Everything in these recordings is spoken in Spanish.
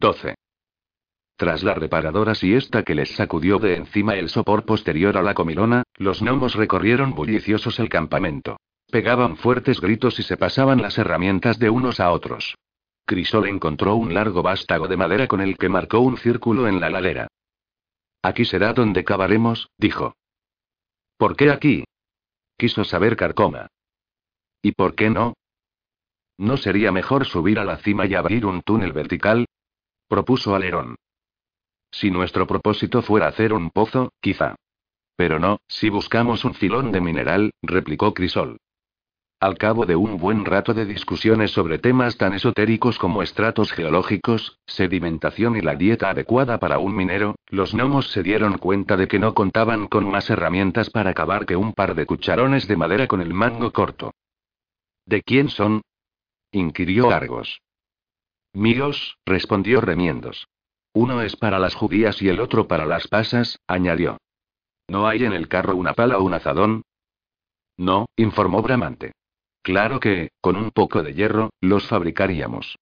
12. Tras la reparadora siesta que les sacudió de encima el sopor posterior a la comilona, los gnomos recorrieron bulliciosos el campamento. Pegaban fuertes gritos y se pasaban las herramientas de unos a otros. Crisol encontró un largo vástago de madera con el que marcó un círculo en la ladera. Aquí será donde cavaremos, dijo. ¿Por qué aquí? Quiso saber Carcoma. ¿Y por qué no? ¿No sería mejor subir a la cima y abrir un túnel vertical? Propuso Alerón. Si nuestro propósito fuera hacer un pozo, quizá. Pero no, si buscamos un filón de mineral, replicó Crisol. Al cabo de un buen rato de discusiones sobre temas tan esotéricos como estratos geológicos, sedimentación y la dieta adecuada para un minero, los gnomos se dieron cuenta de que no contaban con más herramientas para cavar que un par de cucharones de madera con el mango corto. ¿De quién son? inquirió Argos. Míos, respondió Remiendos. Uno es para las judías y el otro para las pasas, añadió. ¿No hay en el carro una pala o un azadón? No, informó Bramante. Claro que, con un poco de hierro, los fabricaríamos.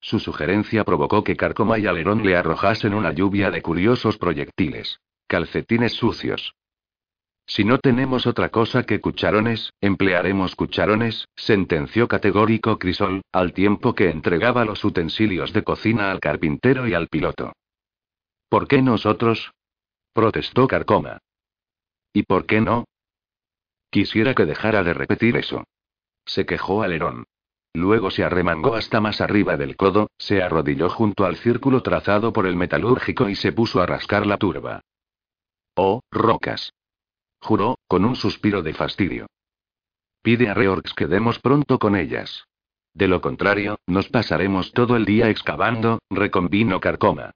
Su sugerencia provocó que Carcoma y Alerón le arrojasen una lluvia de curiosos proyectiles. Calcetines sucios. Si no tenemos otra cosa que cucharones, emplearemos cucharones, sentenció categórico Crisol, al tiempo que entregaba los utensilios de cocina al carpintero y al piloto. ¿Por qué nosotros? protestó Carcoma. ¿Y por qué no? Quisiera que dejara de repetir eso. Se quejó Alerón. Luego se arremangó hasta más arriba del codo, se arrodilló junto al círculo trazado por el metalúrgico y se puso a rascar la turba. Oh, rocas. Juró, con un suspiro de fastidio. Pide a Reorx que demos pronto con ellas. De lo contrario, nos pasaremos todo el día excavando, reconvino Carcoma.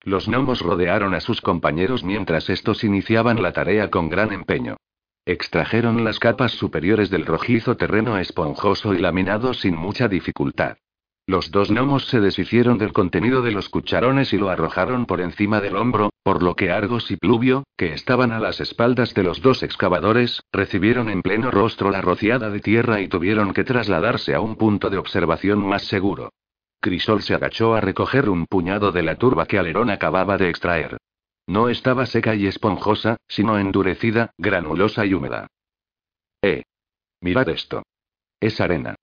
Los gnomos rodearon a sus compañeros mientras estos iniciaban la tarea con gran empeño. Extrajeron las capas superiores del rojizo terreno esponjoso y laminado sin mucha dificultad. Los dos gnomos se deshicieron del contenido de los cucharones y lo arrojaron por encima del hombro, por lo que Argos y Pluvio, que estaban a las espaldas de los dos excavadores, recibieron en pleno rostro la rociada de tierra y tuvieron que trasladarse a un punto de observación más seguro. Crisol se agachó a recoger un puñado de la turba que Alerón acababa de extraer. No estaba seca y esponjosa, sino endurecida, granulosa y húmeda. ¡Eh! Mirad esto. Es arena.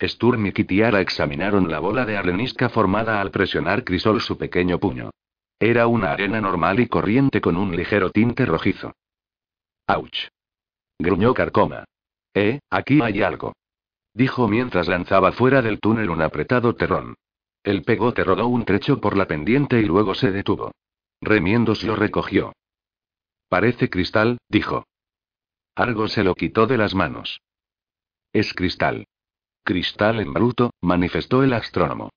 Sturm y Kitiara examinaron la bola de arenisca formada al presionar Crisol su pequeño puño. Era una arena normal y corriente con un ligero tinte rojizo. ¡Auch! Gruñó Carcoma. Eh, aquí hay algo. Dijo mientras lanzaba fuera del túnel un apretado terrón. El pegote rodó un trecho por la pendiente y luego se detuvo. Remiendos lo recogió. Parece cristal, dijo. Algo se lo quitó de las manos. Es cristal. Cristal en bruto, manifestó el astrónomo.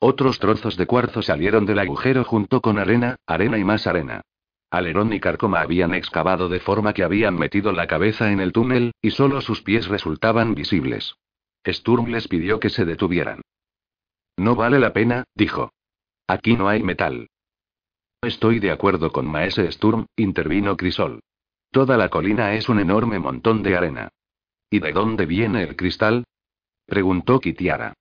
Otros trozos de cuarzo salieron del agujero junto con arena, arena y más arena. Alerón y Carcoma habían excavado de forma que habían metido la cabeza en el túnel, y solo sus pies resultaban visibles. Sturm les pidió que se detuvieran. No vale la pena, dijo. Aquí no hay metal. Estoy de acuerdo con Maese Sturm, intervino Crisol. Toda la colina es un enorme montón de arena. ¿Y de dónde viene el cristal? Preguntó Kitiara.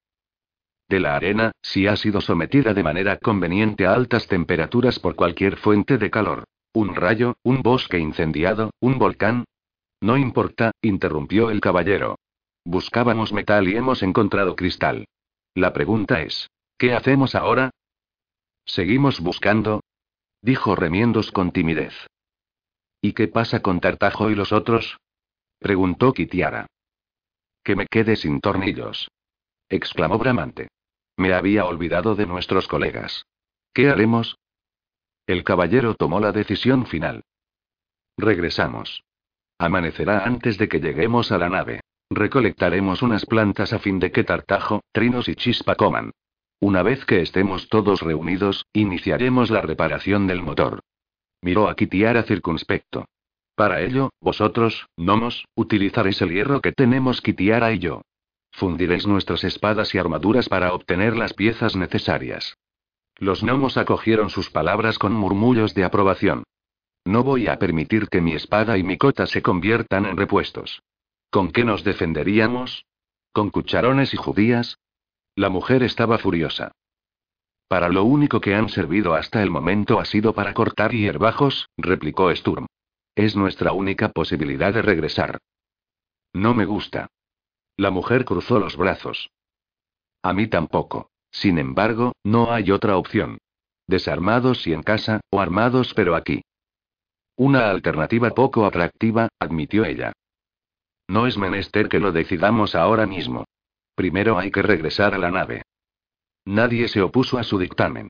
De la arena, si ha sido sometida de manera conveniente a altas temperaturas por cualquier fuente de calor. Un rayo, un bosque incendiado, un volcán. No importa, interrumpió el caballero. Buscábamos metal y hemos encontrado cristal. La pregunta es, ¿qué hacemos ahora? Seguimos buscando, dijo Remiendos con timidez. ¿Y qué pasa con Tartajo y los otros? preguntó Kitiara. Que me quede sin tornillos. exclamó Bramante. Me había olvidado de nuestros colegas. ¿Qué haremos? El caballero tomó la decisión final. Regresamos. Amanecerá antes de que lleguemos a la nave. Recolectaremos unas plantas a fin de que Tartajo, Trinos y Chispa coman. Una vez que estemos todos reunidos, iniciaremos la reparación del motor. Miró a Kitiara circunspecto. Para ello, vosotros, gnomos, utilizaréis el hierro que tenemos Kitiara y yo. Fundiréis nuestras espadas y armaduras para obtener las piezas necesarias. Los gnomos acogieron sus palabras con murmullos de aprobación. No voy a permitir que mi espada y mi cota se conviertan en repuestos. ¿Con qué nos defenderíamos? ¿Con cucharones y judías? La mujer estaba furiosa. Para lo único que han servido hasta el momento ha sido para cortar hierbajos, replicó Sturm. Es nuestra única posibilidad de regresar. No me gusta. La mujer cruzó los brazos. A mí tampoco. Sin embargo, no hay otra opción. Desarmados y en casa, o armados pero aquí. Una alternativa poco atractiva, admitió ella. No es menester que lo decidamos ahora mismo. Primero hay que regresar a la nave. Nadie se opuso a su dictamen.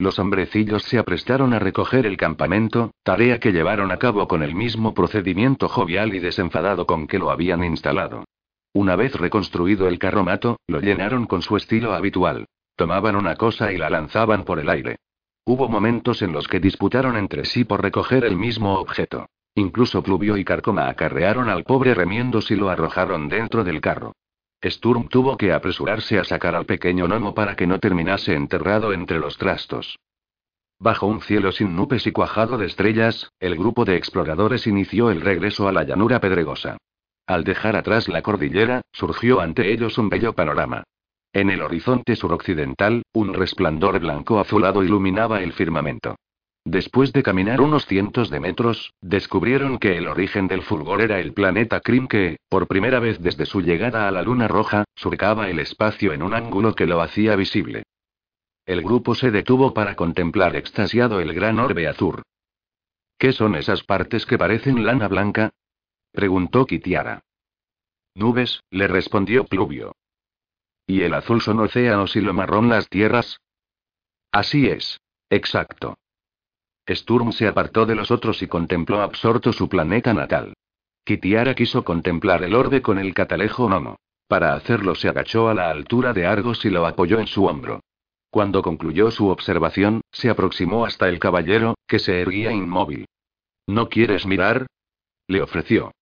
Los hombrecillos se aprestaron a recoger el campamento, tarea que llevaron a cabo con el mismo procedimiento jovial y desenfadado con que lo habían instalado. Una vez reconstruido el carromato, lo llenaron con su estilo habitual. Tomaban una cosa y la lanzaban por el aire. Hubo momentos en los que disputaron entre sí por recoger el mismo objeto. Incluso Pluvio y Carcoma acarrearon al pobre remiendos y lo arrojaron dentro del carro. Sturm tuvo que apresurarse a sacar al pequeño gnomo para que no terminase enterrado entre los trastos. Bajo un cielo sin nubes y cuajado de estrellas, el grupo de exploradores inició el regreso a la llanura pedregosa. Al dejar atrás la cordillera, surgió ante ellos un bello panorama. En el horizonte suroccidental, un resplandor blanco azulado iluminaba el firmamento. Después de caminar unos cientos de metros, descubrieron que el origen del fulgor era el planeta Krim que, por primera vez desde su llegada a la Luna Roja, surcaba el espacio en un ángulo que lo hacía visible. El grupo se detuvo para contemplar extasiado el gran orbe azul. ¿Qué son esas partes que parecen lana blanca? preguntó Kitiara. Nubes, le respondió Pluvio. ¿Y el azul son océanos y lo marrón las tierras? Así es. Exacto. Sturm se apartó de los otros y contempló absorto su planeta natal. Kitiara quiso contemplar el orbe con el catalejo Nomo. Para hacerlo se agachó a la altura de Argos y lo apoyó en su hombro. Cuando concluyó su observación, se aproximó hasta el caballero, que se erguía inmóvil. ¿No quieres mirar? Le ofreció.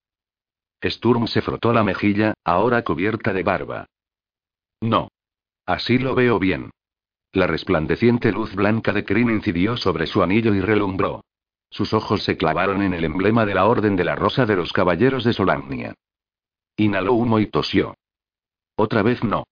Sturm se frotó la mejilla, ahora cubierta de barba. No. Así lo veo bien. La resplandeciente luz blanca de Kryn incidió sobre su anillo y relumbró. Sus ojos se clavaron en el emblema de la Orden de la Rosa de los Caballeros de Solagnia. Inhaló humo y tosió. Otra vez no.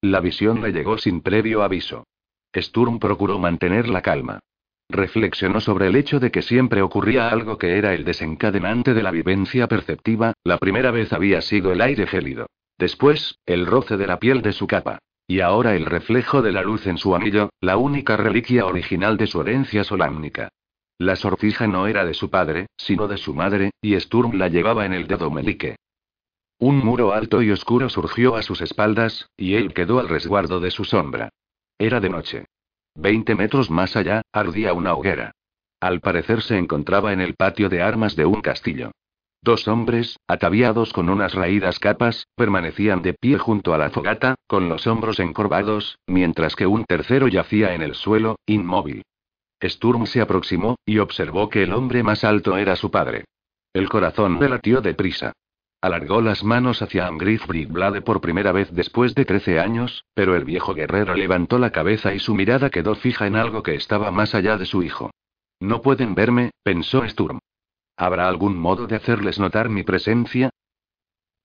La visión le llegó sin previo aviso. Sturm procuró mantener la calma. Reflexionó sobre el hecho de que siempre ocurría algo que era el desencadenante de la vivencia perceptiva, la primera vez había sido el aire gélido. Después, el roce de la piel de su capa. Y ahora el reflejo de la luz en su anillo, la única reliquia original de su herencia solámnica. La sortija no era de su padre, sino de su madre, y Sturm la llevaba en el dedo melique. Un muro alto y oscuro surgió a sus espaldas, y él quedó al resguardo de su sombra. Era de noche. Veinte metros más allá, ardía una hoguera. Al parecer se encontraba en el patio de armas de un castillo. Dos hombres, ataviados con unas raídas capas, permanecían de pie junto a la fogata, con los hombros encorvados, mientras que un tercero yacía en el suelo, inmóvil. Sturm se aproximó, y observó que el hombre más alto era su padre. El corazón le latió deprisa. Alargó las manos hacia Angrith Brigblade por primera vez después de trece años, pero el viejo guerrero levantó la cabeza y su mirada quedó fija en algo que estaba más allá de su hijo. No pueden verme, pensó Sturm. ¿Habrá algún modo de hacerles notar mi presencia?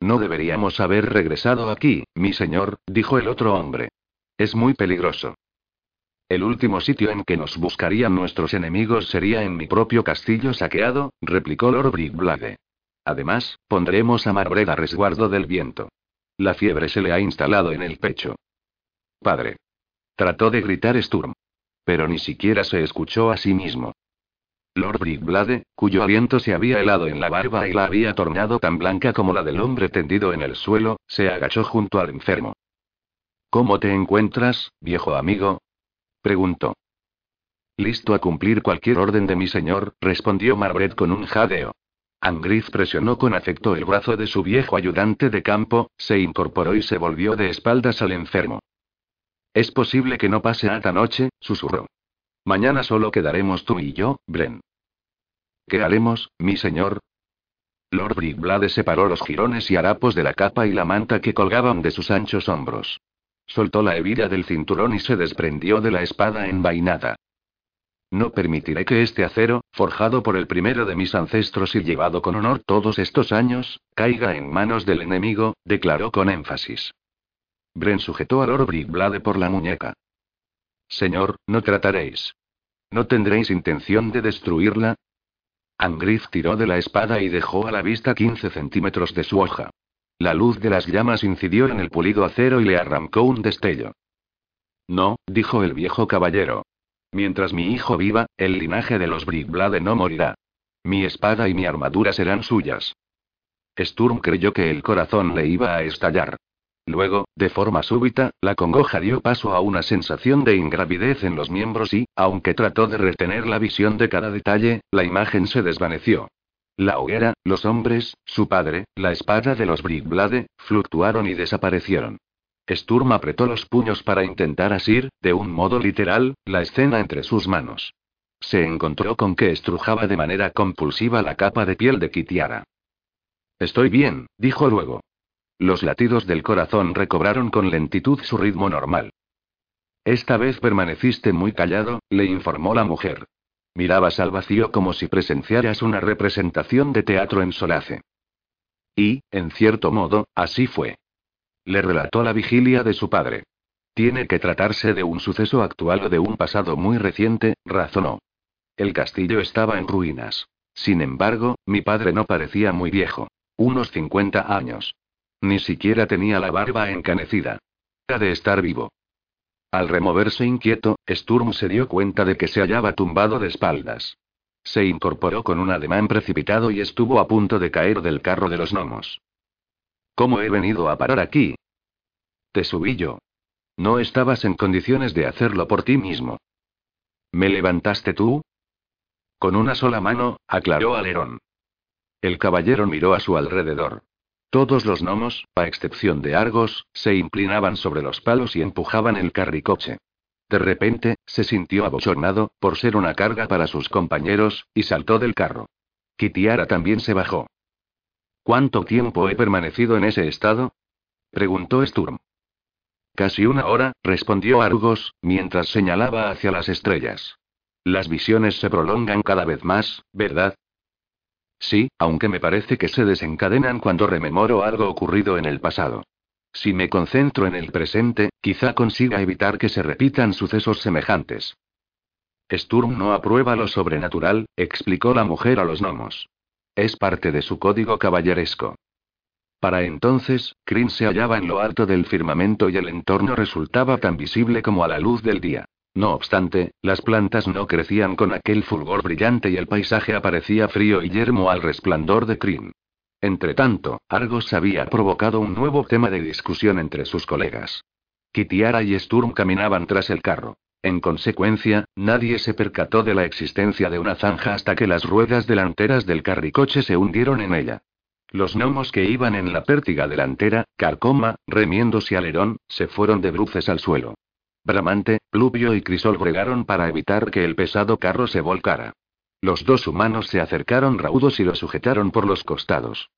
No deberíamos haber regresado aquí, mi señor, dijo el otro hombre. Es muy peligroso. El último sitio en que nos buscarían nuestros enemigos sería en mi propio castillo saqueado, replicó Lord Brigblade. Además, pondremos a Marbred a resguardo del viento. La fiebre se le ha instalado en el pecho. Padre. Trató de gritar Sturm. Pero ni siquiera se escuchó a sí mismo. Lord Brigblade, cuyo aliento se había helado en la barba y la había tornado tan blanca como la del hombre tendido en el suelo, se agachó junto al enfermo. ¿Cómo te encuentras, viejo amigo? preguntó. Listo a cumplir cualquier orden de mi señor, respondió Marbret con un jadeo. Angriz presionó con afecto el brazo de su viejo ayudante de campo, se incorporó y se volvió de espaldas al enfermo. Es posible que no pase esta noche, susurró. Mañana solo quedaremos tú y yo, Bren. ¿Qué haremos, mi señor? Lord Brigblade separó los jirones y harapos de la capa y la manta que colgaban de sus anchos hombros. Soltó la hebilla del cinturón y se desprendió de la espada envainada. No permitiré que este acero, forjado por el primero de mis ancestros y llevado con honor todos estos años, caiga en manos del enemigo, declaró con énfasis. Bren sujetó a Lord Brigblade por la muñeca. Señor, no trataréis. ¿No tendréis intención de destruirla? Angrith tiró de la espada y dejó a la vista 15 centímetros de su hoja. La luz de las llamas incidió en el pulido acero y le arrancó un destello. No, dijo el viejo caballero. Mientras mi hijo viva, el linaje de los Brickblade no morirá. Mi espada y mi armadura serán suyas. Sturm creyó que el corazón le iba a estallar. Luego, de forma súbita, la congoja dio paso a una sensación de ingravidez en los miembros y, aunque trató de retener la visión de cada detalle, la imagen se desvaneció. La hoguera, los hombres, su padre, la espada de los Brickblade, fluctuaron y desaparecieron. Sturm apretó los puños para intentar asir, de un modo literal, la escena entre sus manos. Se encontró con que estrujaba de manera compulsiva la capa de piel de Kitiara. Estoy bien, dijo luego. Los latidos del corazón recobraron con lentitud su ritmo normal. Esta vez permaneciste muy callado, le informó la mujer. Mirabas al vacío como si presenciaras una representación de teatro en solace. Y, en cierto modo, así fue. Le relató la vigilia de su padre. Tiene que tratarse de un suceso actual o de un pasado muy reciente, razonó. El castillo estaba en ruinas. Sin embargo, mi padre no parecía muy viejo. Unos 50 años. Ni siquiera tenía la barba encanecida. Era de estar vivo. Al removerse inquieto, Sturm se dio cuenta de que se hallaba tumbado de espaldas. Se incorporó con un ademán precipitado y estuvo a punto de caer del carro de los gnomos. ¿Cómo he venido a parar aquí? Te subí yo. No estabas en condiciones de hacerlo por ti mismo. ¿Me levantaste tú? Con una sola mano, aclaró Alerón. El caballero miró a su alrededor. Todos los gnomos, a excepción de Argos, se inclinaban sobre los palos y empujaban el carricoche. De repente, se sintió abochornado, por ser una carga para sus compañeros, y saltó del carro. Kitiara también se bajó. ¿Cuánto tiempo he permanecido en ese estado? preguntó Sturm. Casi una hora, respondió Argos, mientras señalaba hacia las estrellas. Las visiones se prolongan cada vez más, ¿verdad? Sí, aunque me parece que se desencadenan cuando rememoro algo ocurrido en el pasado. Si me concentro en el presente, quizá consiga evitar que se repitan sucesos semejantes. Sturm no aprueba lo sobrenatural, explicó la mujer a los gnomos. Es parte de su código caballeresco. Para entonces, Kryn se hallaba en lo alto del firmamento y el entorno resultaba tan visible como a la luz del día. No obstante, las plantas no crecían con aquel fulgor brillante y el paisaje aparecía frío y yermo al resplandor de Kryn. Entretanto, Argos había provocado un nuevo tema de discusión entre sus colegas. Kitiara y Sturm caminaban tras el carro. En consecuencia, nadie se percató de la existencia de una zanja hasta que las ruedas delanteras del carricoche se hundieron en ella. Los gnomos que iban en la pértiga delantera, Carcoma, remiéndose alerón, se fueron de bruces al suelo. Bramante, Pluvio y Crisol bregaron para evitar que el pesado carro se volcara. Los dos humanos se acercaron raudos y lo sujetaron por los costados.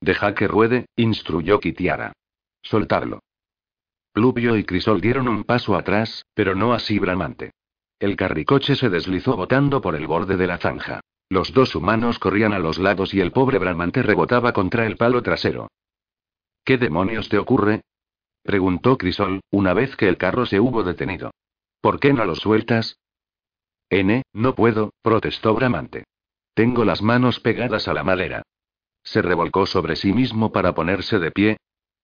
Deja que ruede, instruyó Kitiara. Soltarlo. Pluvio y Crisol dieron un paso atrás, pero no así Bramante. El carricoche se deslizó botando por el borde de la zanja. Los dos humanos corrían a los lados y el pobre Bramante rebotaba contra el palo trasero. ¿Qué demonios te ocurre? Preguntó Crisol, una vez que el carro se hubo detenido. ¿Por qué no lo sueltas? N, no puedo, protestó Bramante. Tengo las manos pegadas a la madera. Se revolcó sobre sí mismo para ponerse de pie.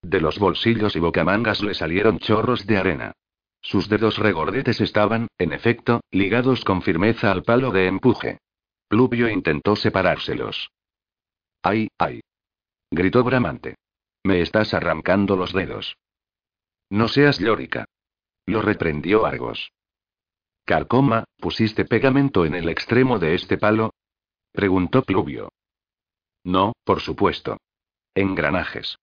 De los bolsillos y bocamangas le salieron chorros de arena. Sus dedos regordetes estaban, en efecto, ligados con firmeza al palo de empuje. Pluvio intentó separárselos. ¡Ay, ay! gritó Bramante. Me estás arrancando los dedos. No seas llórica. Lo reprendió Argos. Carcoma, ¿pusiste pegamento en el extremo de este palo? preguntó Pluvio. No, por supuesto. Engranajes.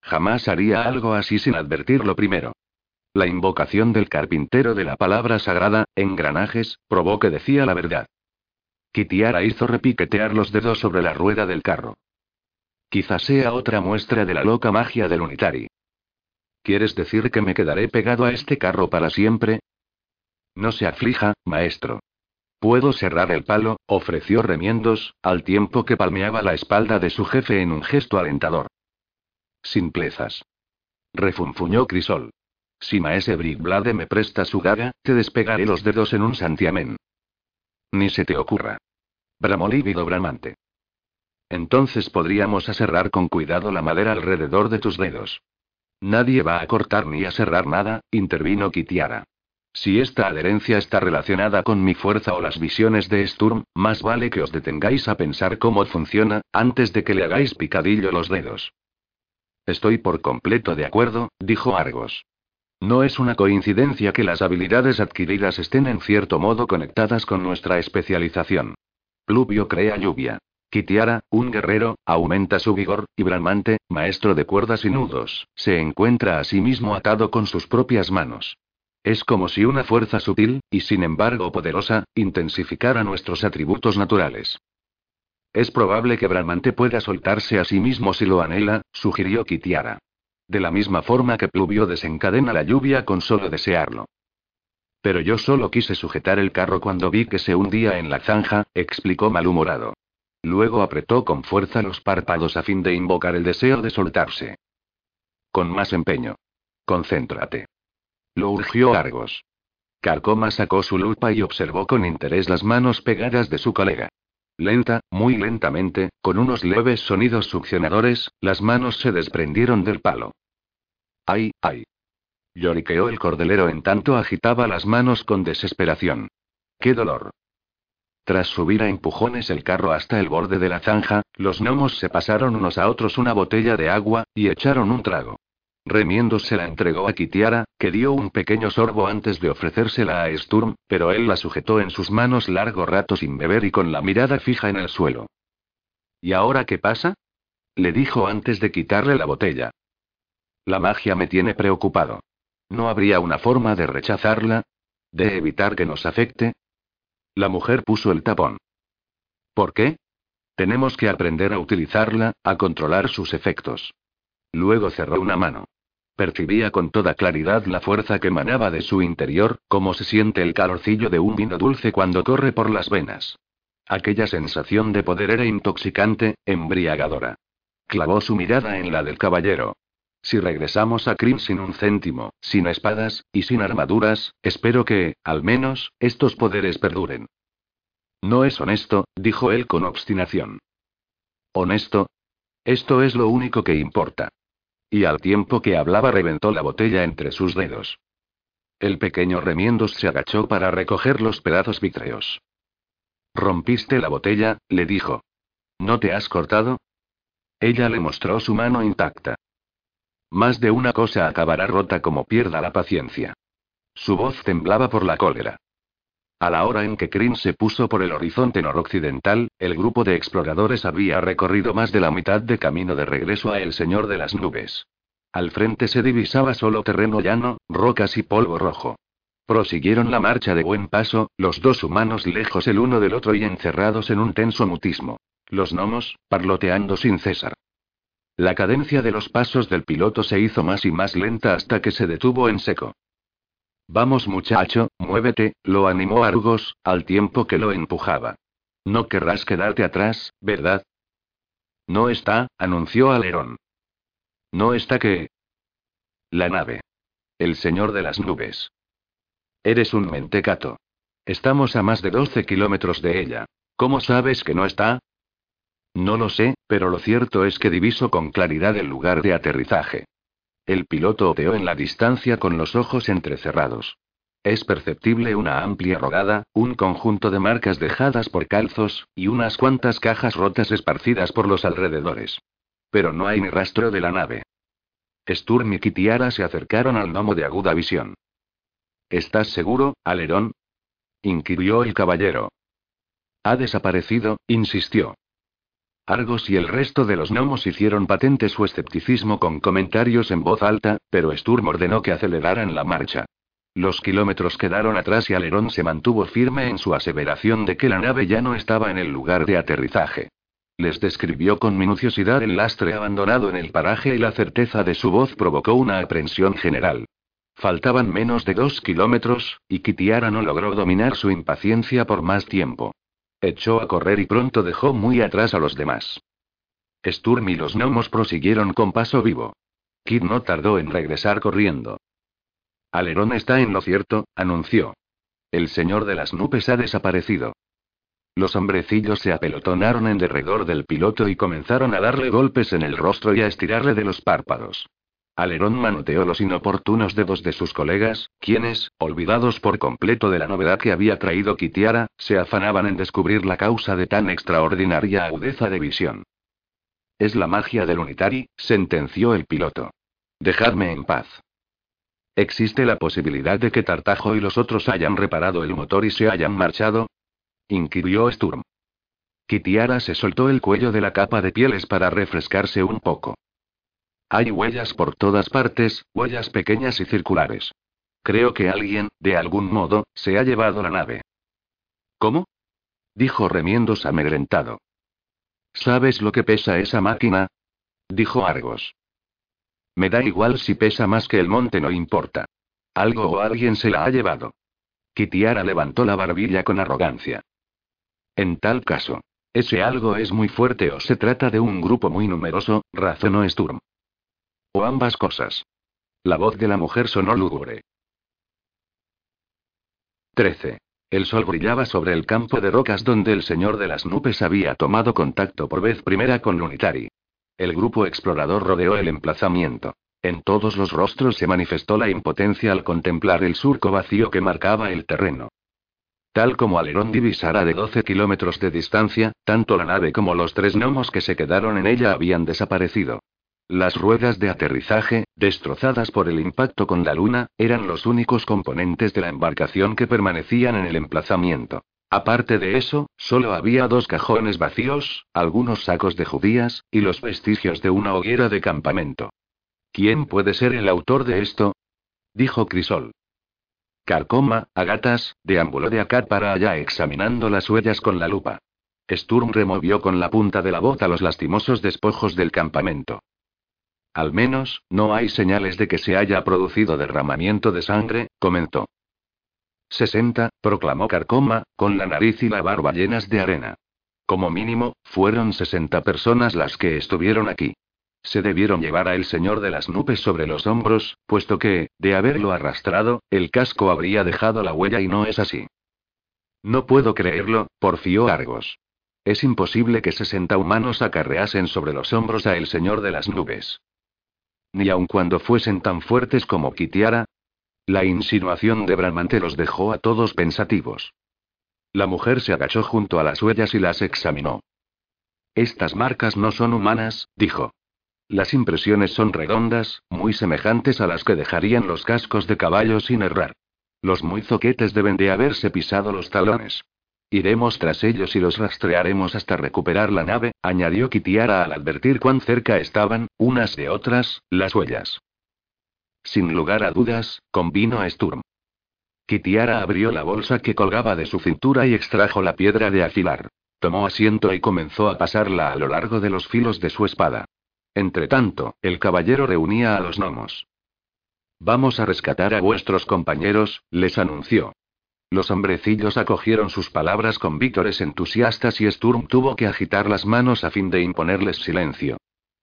Jamás haría algo así sin advertirlo primero. La invocación del carpintero de la palabra sagrada, engranajes, probó que decía la verdad. Kitiara hizo repiquetear los dedos sobre la rueda del carro. Quizás sea otra muestra de la loca magia del unitari. ¿Quieres decir que me quedaré pegado a este carro para siempre? No se aflija, maestro. Puedo cerrar el palo, ofreció remiendos, al tiempo que palmeaba la espalda de su jefe en un gesto alentador. Simplezas. Refunfuñó Crisol. Si Maese Brickblade me presta su gaga, te despegaré los dedos en un santiamén. Ni se te ocurra. Bramó lívido bramante. Entonces podríamos aserrar con cuidado la madera alrededor de tus dedos. Nadie va a cortar ni a cerrar nada, intervino Kitiara. Si esta adherencia está relacionada con mi fuerza o las visiones de Sturm, más vale que os detengáis a pensar cómo funciona, antes de que le hagáis picadillo los dedos. Estoy por completo de acuerdo, dijo Argos. No es una coincidencia que las habilidades adquiridas estén en cierto modo conectadas con nuestra especialización. Pluvio crea lluvia. Kitiara, un guerrero, aumenta su vigor, y Bramante, maestro de cuerdas y nudos, se encuentra a sí mismo atado con sus propias manos. Es como si una fuerza sutil, y sin embargo poderosa, intensificara nuestros atributos naturales. Es probable que Bramante pueda soltarse a sí mismo si lo anhela, sugirió Kitiara. De la misma forma que Pluvio desencadena la lluvia con solo desearlo. Pero yo solo quise sujetar el carro cuando vi que se hundía en la zanja, explicó malhumorado. Luego apretó con fuerza los párpados a fin de invocar el deseo de soltarse. Con más empeño. Concéntrate. Lo urgió Argos. Carcoma sacó su lupa y observó con interés las manos pegadas de su colega. Lenta, muy lentamente, con unos leves sonidos succionadores, las manos se desprendieron del palo. ¡Ay, ay! Lloriqueó el cordelero en tanto agitaba las manos con desesperación. ¡Qué dolor! Tras subir a empujones el carro hasta el borde de la zanja, los gnomos se pasaron unos a otros una botella de agua, y echaron un trago. Remiendo se la entregó a Kitiara, que dio un pequeño sorbo antes de ofrecérsela a Sturm, pero él la sujetó en sus manos largo rato sin beber y con la mirada fija en el suelo. ¿Y ahora qué pasa? le dijo antes de quitarle la botella. La magia me tiene preocupado. ¿No habría una forma de rechazarla? ¿De evitar que nos afecte? La mujer puso el tapón. ¿Por qué? Tenemos que aprender a utilizarla, a controlar sus efectos. Luego cerró una mano. Percibía con toda claridad la fuerza que emanaba de su interior, como se siente el calorcillo de un vino dulce cuando corre por las venas. Aquella sensación de poder era intoxicante, embriagadora. Clavó su mirada en la del caballero. Si regresamos a Krim sin un céntimo, sin espadas, y sin armaduras, espero que, al menos, estos poderes perduren. No es honesto, dijo él con obstinación. ¿Honesto? Esto es lo único que importa. Y al tiempo que hablaba reventó la botella entre sus dedos. El pequeño remiendos se agachó para recoger los pedazos vítreos. Rompiste la botella, le dijo. ¿No te has cortado? Ella le mostró su mano intacta. Más de una cosa acabará rota como pierda la paciencia. Su voz temblaba por la cólera. A la hora en que Krim se puso por el horizonte noroccidental, el grupo de exploradores había recorrido más de la mitad de camino de regreso a El Señor de las Nubes. Al frente se divisaba solo terreno llano, rocas y polvo rojo. Prosiguieron la marcha de buen paso, los dos humanos lejos el uno del otro y encerrados en un tenso mutismo. Los gnomos, parloteando sin cesar. La cadencia de los pasos del piloto se hizo más y más lenta hasta que se detuvo en seco. Vamos muchacho, muévete, lo animó Argos, al tiempo que lo empujaba. No querrás quedarte atrás, ¿verdad? No está, anunció Alerón. No está qué. La nave. El señor de las nubes. Eres un mentecato. Estamos a más de 12 kilómetros de ella. ¿Cómo sabes que no está? No lo sé, pero lo cierto es que diviso con claridad el lugar de aterrizaje. El piloto oteó en la distancia con los ojos entrecerrados. Es perceptible una amplia rodada, un conjunto de marcas dejadas por calzos, y unas cuantas cajas rotas esparcidas por los alrededores. Pero no hay ni rastro de la nave. Sturm y Kitiara se acercaron al gnomo de aguda visión. ¿Estás seguro, Alerón? inquirió el caballero. Ha desaparecido, insistió. Argos y el resto de los gnomos hicieron patente su escepticismo con comentarios en voz alta, pero Sturm ordenó que aceleraran la marcha. Los kilómetros quedaron atrás y Alerón se mantuvo firme en su aseveración de que la nave ya no estaba en el lugar de aterrizaje. Les describió con minuciosidad el lastre abandonado en el paraje y la certeza de su voz provocó una aprensión general. Faltaban menos de dos kilómetros, y Kitiara no logró dominar su impaciencia por más tiempo. Echó a correr y pronto dejó muy atrás a los demás. Sturm y los gnomos prosiguieron con paso vivo. Kid no tardó en regresar corriendo. Alerón está en lo cierto, anunció. El señor de las nubes ha desaparecido. Los hombrecillos se apelotonaron en derredor del piloto y comenzaron a darle golpes en el rostro y a estirarle de los párpados. Alerón manoteó los inoportunos dedos de sus colegas, quienes, olvidados por completo de la novedad que había traído Kitiara, se afanaban en descubrir la causa de tan extraordinaria agudeza de visión. Es la magia del Unitari, sentenció el piloto. Dejadme en paz. ¿Existe la posibilidad de que Tartajo y los otros hayan reparado el motor y se hayan marchado? inquirió Sturm. Kitiara se soltó el cuello de la capa de pieles para refrescarse un poco. Hay huellas por todas partes, huellas pequeñas y circulares. Creo que alguien, de algún modo, se ha llevado la nave. ¿Cómo? dijo remiendos amedrentado. ¿Sabes lo que pesa esa máquina? dijo Argos. Me da igual si pesa más que el monte, no importa. Algo o alguien se la ha llevado. Kitiara levantó la barbilla con arrogancia. En tal caso, ese algo es muy fuerte o se trata de un grupo muy numeroso, razonó Sturm. O ambas cosas. La voz de la mujer sonó lúgubre. 13. El sol brillaba sobre el campo de rocas donde el señor de las nubes había tomado contacto por vez primera con Lunitari. El grupo explorador rodeó el emplazamiento. En todos los rostros se manifestó la impotencia al contemplar el surco vacío que marcaba el terreno. Tal como Alerón divisara de 12 kilómetros de distancia, tanto la nave como los tres gnomos que se quedaron en ella habían desaparecido. Las ruedas de aterrizaje, destrozadas por el impacto con la luna, eran los únicos componentes de la embarcación que permanecían en el emplazamiento. Aparte de eso, solo había dos cajones vacíos, algunos sacos de judías, y los vestigios de una hoguera de campamento. ¿Quién puede ser el autor de esto? dijo Crisol. Carcoma, Agatas, deambuló de acá para allá examinando las huellas con la lupa. Sturm removió con la punta de la bota los lastimosos despojos del campamento. Al menos, no hay señales de que se haya producido derramamiento de sangre, comentó. 60, proclamó Carcoma, con la nariz y la barba llenas de arena. Como mínimo, fueron 60 personas las que estuvieron aquí. Se debieron llevar a el señor de las nubes sobre los hombros, puesto que, de haberlo arrastrado, el casco habría dejado la huella y no es así. No puedo creerlo, porfió Argos. Es imposible que 60 humanos acarreasen sobre los hombros a el señor de las nubes ni aun cuando fuesen tan fuertes como Kitiara. La insinuación de Bramante los dejó a todos pensativos. La mujer se agachó junto a las huellas y las examinó. Estas marcas no son humanas, dijo. Las impresiones son redondas, muy semejantes a las que dejarían los cascos de caballo sin errar. Los muy zoquetes deben de haberse pisado los talones. Iremos tras ellos y los rastrearemos hasta recuperar la nave, añadió Kitiara al advertir cuán cerca estaban, unas de otras, las huellas. Sin lugar a dudas, convino Sturm. Kitiara abrió la bolsa que colgaba de su cintura y extrajo la piedra de afilar. Tomó asiento y comenzó a pasarla a lo largo de los filos de su espada. Entretanto, el caballero reunía a los gnomos. Vamos a rescatar a vuestros compañeros, les anunció. Los hombrecillos acogieron sus palabras con víctores entusiastas y Sturm tuvo que agitar las manos a fin de imponerles silencio.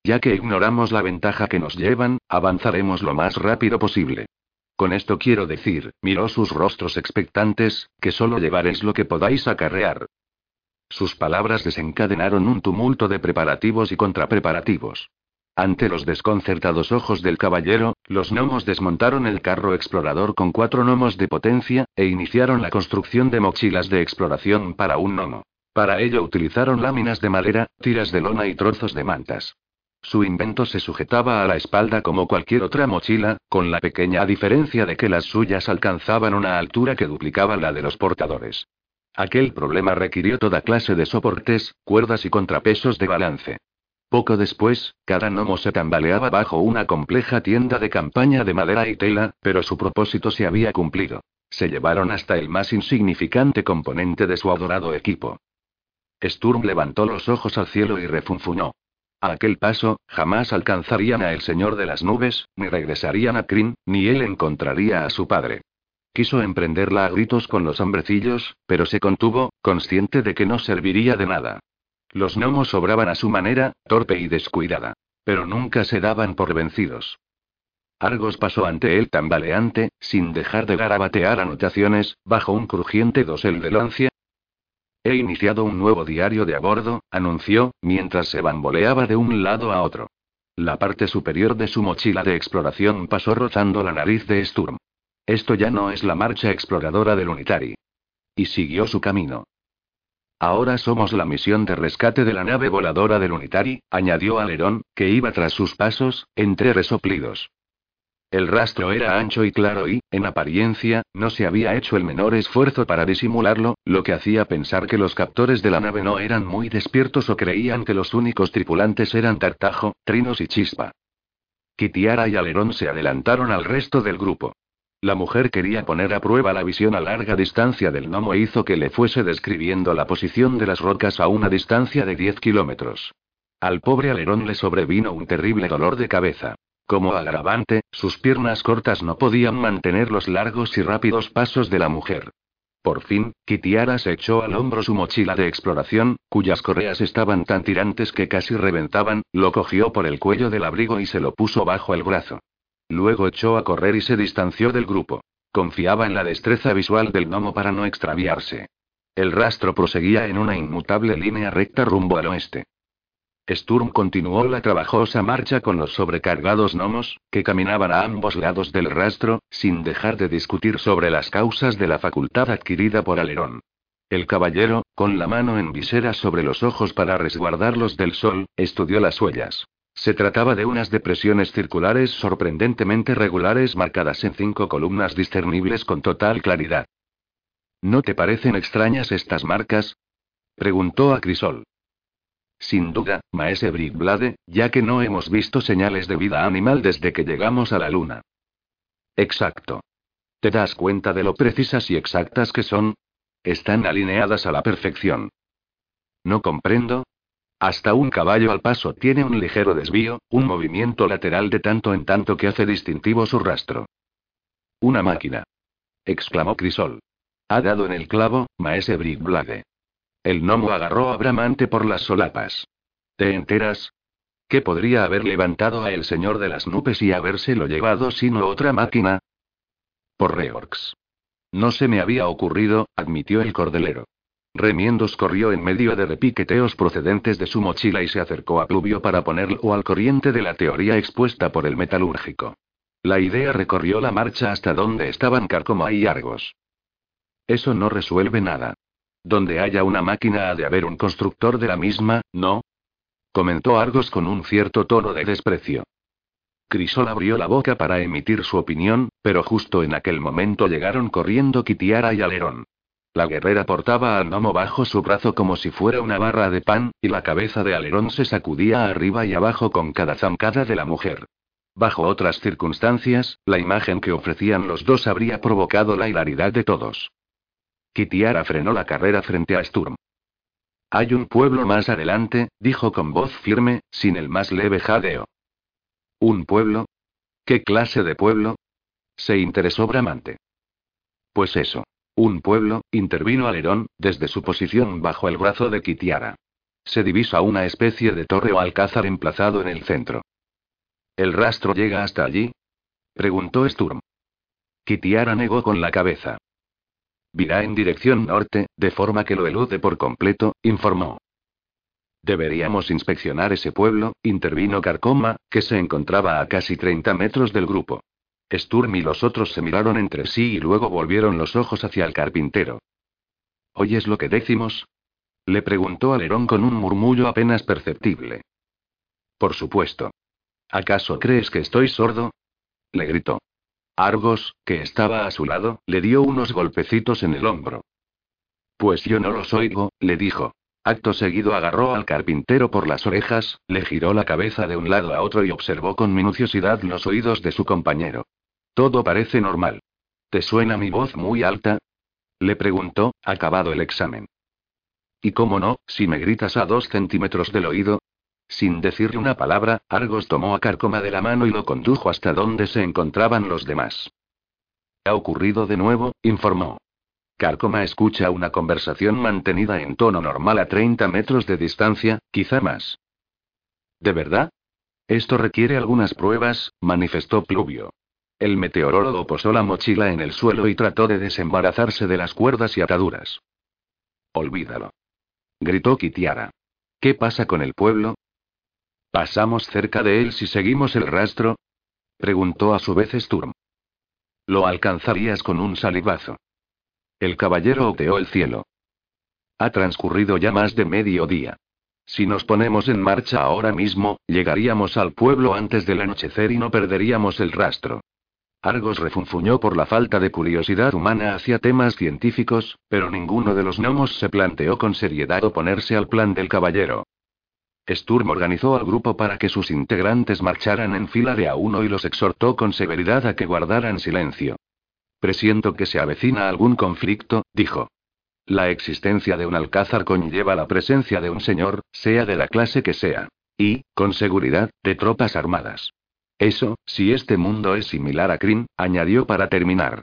Ya que ignoramos la ventaja que nos llevan, avanzaremos lo más rápido posible. Con esto quiero decir, miró sus rostros expectantes, que solo llevaréis lo que podáis acarrear. Sus palabras desencadenaron un tumulto de preparativos y contrapreparativos. Ante los desconcertados ojos del caballero, los gnomos desmontaron el carro explorador con cuatro gnomos de potencia, e iniciaron la construcción de mochilas de exploración para un gnomo. Para ello utilizaron láminas de madera, tiras de lona y trozos de mantas. Su invento se sujetaba a la espalda como cualquier otra mochila, con la pequeña diferencia de que las suyas alcanzaban una altura que duplicaba la de los portadores. Aquel problema requirió toda clase de soportes, cuerdas y contrapesos de balance. Poco después, cada gnomo se tambaleaba bajo una compleja tienda de campaña de madera y tela, pero su propósito se había cumplido. Se llevaron hasta el más insignificante componente de su adorado equipo. Sturm levantó los ojos al cielo y refunfuñó. A aquel paso, jamás alcanzarían a el señor de las nubes, ni regresarían a Kryn, ni él encontraría a su padre. Quiso emprenderla a gritos con los hombrecillos, pero se contuvo, consciente de que no serviría de nada. Los gnomos obraban a su manera, torpe y descuidada. Pero nunca se daban por vencidos. Argos pasó ante él tambaleante, sin dejar de garabatear anotaciones, bajo un crujiente dosel de lancia. He iniciado un nuevo diario de a bordo, anunció, mientras se bamboleaba de un lado a otro. La parte superior de su mochila de exploración pasó rozando la nariz de Sturm. Esto ya no es la marcha exploradora del Unitari. Y siguió su camino. Ahora somos la misión de rescate de la nave voladora del Unitari, añadió Alerón, que iba tras sus pasos, entre resoplidos. El rastro era ancho y claro y, en apariencia, no se había hecho el menor esfuerzo para disimularlo, lo que hacía pensar que los captores de la nave no eran muy despiertos o creían que los únicos tripulantes eran Tartajo, Trinos y Chispa. Kitiara y Alerón se adelantaron al resto del grupo. La mujer quería poner a prueba la visión a larga distancia del gnomo e hizo que le fuese describiendo la posición de las rocas a una distancia de 10 kilómetros. Al pobre Alerón le sobrevino un terrible dolor de cabeza. Como agravante, sus piernas cortas no podían mantener los largos y rápidos pasos de la mujer. Por fin, Kitiara se echó al hombro su mochila de exploración, cuyas correas estaban tan tirantes que casi reventaban, lo cogió por el cuello del abrigo y se lo puso bajo el brazo. Luego echó a correr y se distanció del grupo. Confiaba en la destreza visual del gnomo para no extraviarse. El rastro proseguía en una inmutable línea recta rumbo al oeste. Sturm continuó la trabajosa marcha con los sobrecargados gnomos, que caminaban a ambos lados del rastro, sin dejar de discutir sobre las causas de la facultad adquirida por Alerón. El caballero, con la mano en visera sobre los ojos para resguardarlos del sol, estudió las huellas. Se trataba de unas depresiones circulares sorprendentemente regulares marcadas en cinco columnas discernibles con total claridad. ¿No te parecen extrañas estas marcas? preguntó a Crisol. Sin duda, maese Brickblade, ya que no hemos visto señales de vida animal desde que llegamos a la luna. Exacto. ¿Te das cuenta de lo precisas y exactas que son? Están alineadas a la perfección. No comprendo. Hasta un caballo al paso tiene un ligero desvío, un movimiento lateral de tanto en tanto que hace distintivo su rastro. Una máquina. exclamó Crisol. Ha dado en el clavo, maese Brickblade. El gnomo agarró a Bramante por las solapas. ¿Te enteras? ¿Qué podría haber levantado a el señor de las nubes y habérselo llevado sino otra máquina? Por Reorx. No se me había ocurrido, admitió el cordelero. Remiendos corrió en medio de repiqueteos procedentes de su mochila y se acercó a Pluvio para ponerlo al corriente de la teoría expuesta por el metalúrgico. La idea recorrió la marcha hasta donde estaban Carcoma y Argos. Eso no resuelve nada. Donde haya una máquina ha de haber un constructor de la misma, ¿no? Comentó Argos con un cierto tono de desprecio. Crisol abrió la boca para emitir su opinión, pero justo en aquel momento llegaron corriendo Kitiara y Alerón. La guerrera portaba al gnomo bajo su brazo como si fuera una barra de pan, y la cabeza de Alerón se sacudía arriba y abajo con cada zancada de la mujer. Bajo otras circunstancias, la imagen que ofrecían los dos habría provocado la hilaridad de todos. Kitiara frenó la carrera frente a Sturm. Hay un pueblo más adelante, dijo con voz firme, sin el más leve jadeo. ¿Un pueblo? ¿Qué clase de pueblo? Se interesó Bramante. Pues eso. Un pueblo, intervino Alerón, desde su posición bajo el brazo de Kitiara. Se divisa una especie de torre o alcázar emplazado en el centro. ¿El rastro llega hasta allí? preguntó Sturm. Kitiara negó con la cabeza. Virá en dirección norte, de forma que lo elude por completo, informó. Deberíamos inspeccionar ese pueblo, intervino Carcoma, que se encontraba a casi 30 metros del grupo. Sturm y los otros se miraron entre sí y luego volvieron los ojos hacia el carpintero. ¿Oyes lo que decimos? Le preguntó Alerón con un murmullo apenas perceptible. Por supuesto. ¿Acaso crees que estoy sordo? Le gritó. Argos, que estaba a su lado, le dio unos golpecitos en el hombro. Pues yo no los oigo, le dijo. Acto seguido agarró al carpintero por las orejas, le giró la cabeza de un lado a otro y observó con minuciosidad los oídos de su compañero. Todo parece normal. ¿Te suena mi voz muy alta? Le preguntó, acabado el examen. ¿Y cómo no, si me gritas a dos centímetros del oído? Sin decirle una palabra, Argos tomó a Carcoma de la mano y lo condujo hasta donde se encontraban los demás. Ha ocurrido de nuevo, informó. Carcoma escucha una conversación mantenida en tono normal a 30 metros de distancia, quizá más. ¿De verdad? Esto requiere algunas pruebas, manifestó Pluvio. El meteorólogo posó la mochila en el suelo y trató de desembarazarse de las cuerdas y ataduras. Olvídalo. Gritó Kitiara. ¿Qué pasa con el pueblo? ¿Pasamos cerca de él si seguimos el rastro? Preguntó a su vez Sturm. Lo alcanzarías con un salivazo. El caballero oteó el cielo. Ha transcurrido ya más de medio día. Si nos ponemos en marcha ahora mismo, llegaríamos al pueblo antes del anochecer y no perderíamos el rastro. Argos refunfuñó por la falta de curiosidad humana hacia temas científicos, pero ninguno de los gnomos se planteó con seriedad oponerse al plan del caballero. Sturm organizó al grupo para que sus integrantes marcharan en fila de a uno y los exhortó con severidad a que guardaran silencio. Presiento que se avecina algún conflicto, dijo. La existencia de un alcázar conlleva la presencia de un señor, sea de la clase que sea. Y, con seguridad, de tropas armadas. Eso, si este mundo es similar a Kryn, añadió para terminar.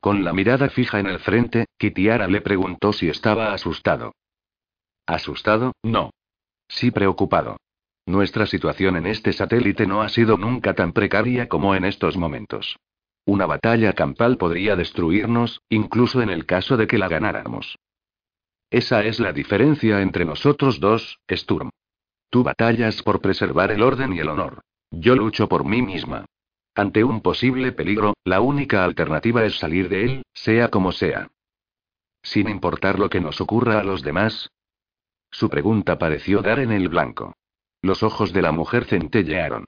Con la mirada fija en el frente, Kitiara le preguntó si estaba asustado. ¿Asustado? No. Sí preocupado. Nuestra situación en este satélite no ha sido nunca tan precaria como en estos momentos. Una batalla campal podría destruirnos, incluso en el caso de que la ganáramos. Esa es la diferencia entre nosotros dos, Sturm. Tú batallas por preservar el orden y el honor. Yo lucho por mí misma. Ante un posible peligro, la única alternativa es salir de él, sea como sea. Sin importar lo que nos ocurra a los demás. Su pregunta pareció dar en el blanco. Los ojos de la mujer centellearon.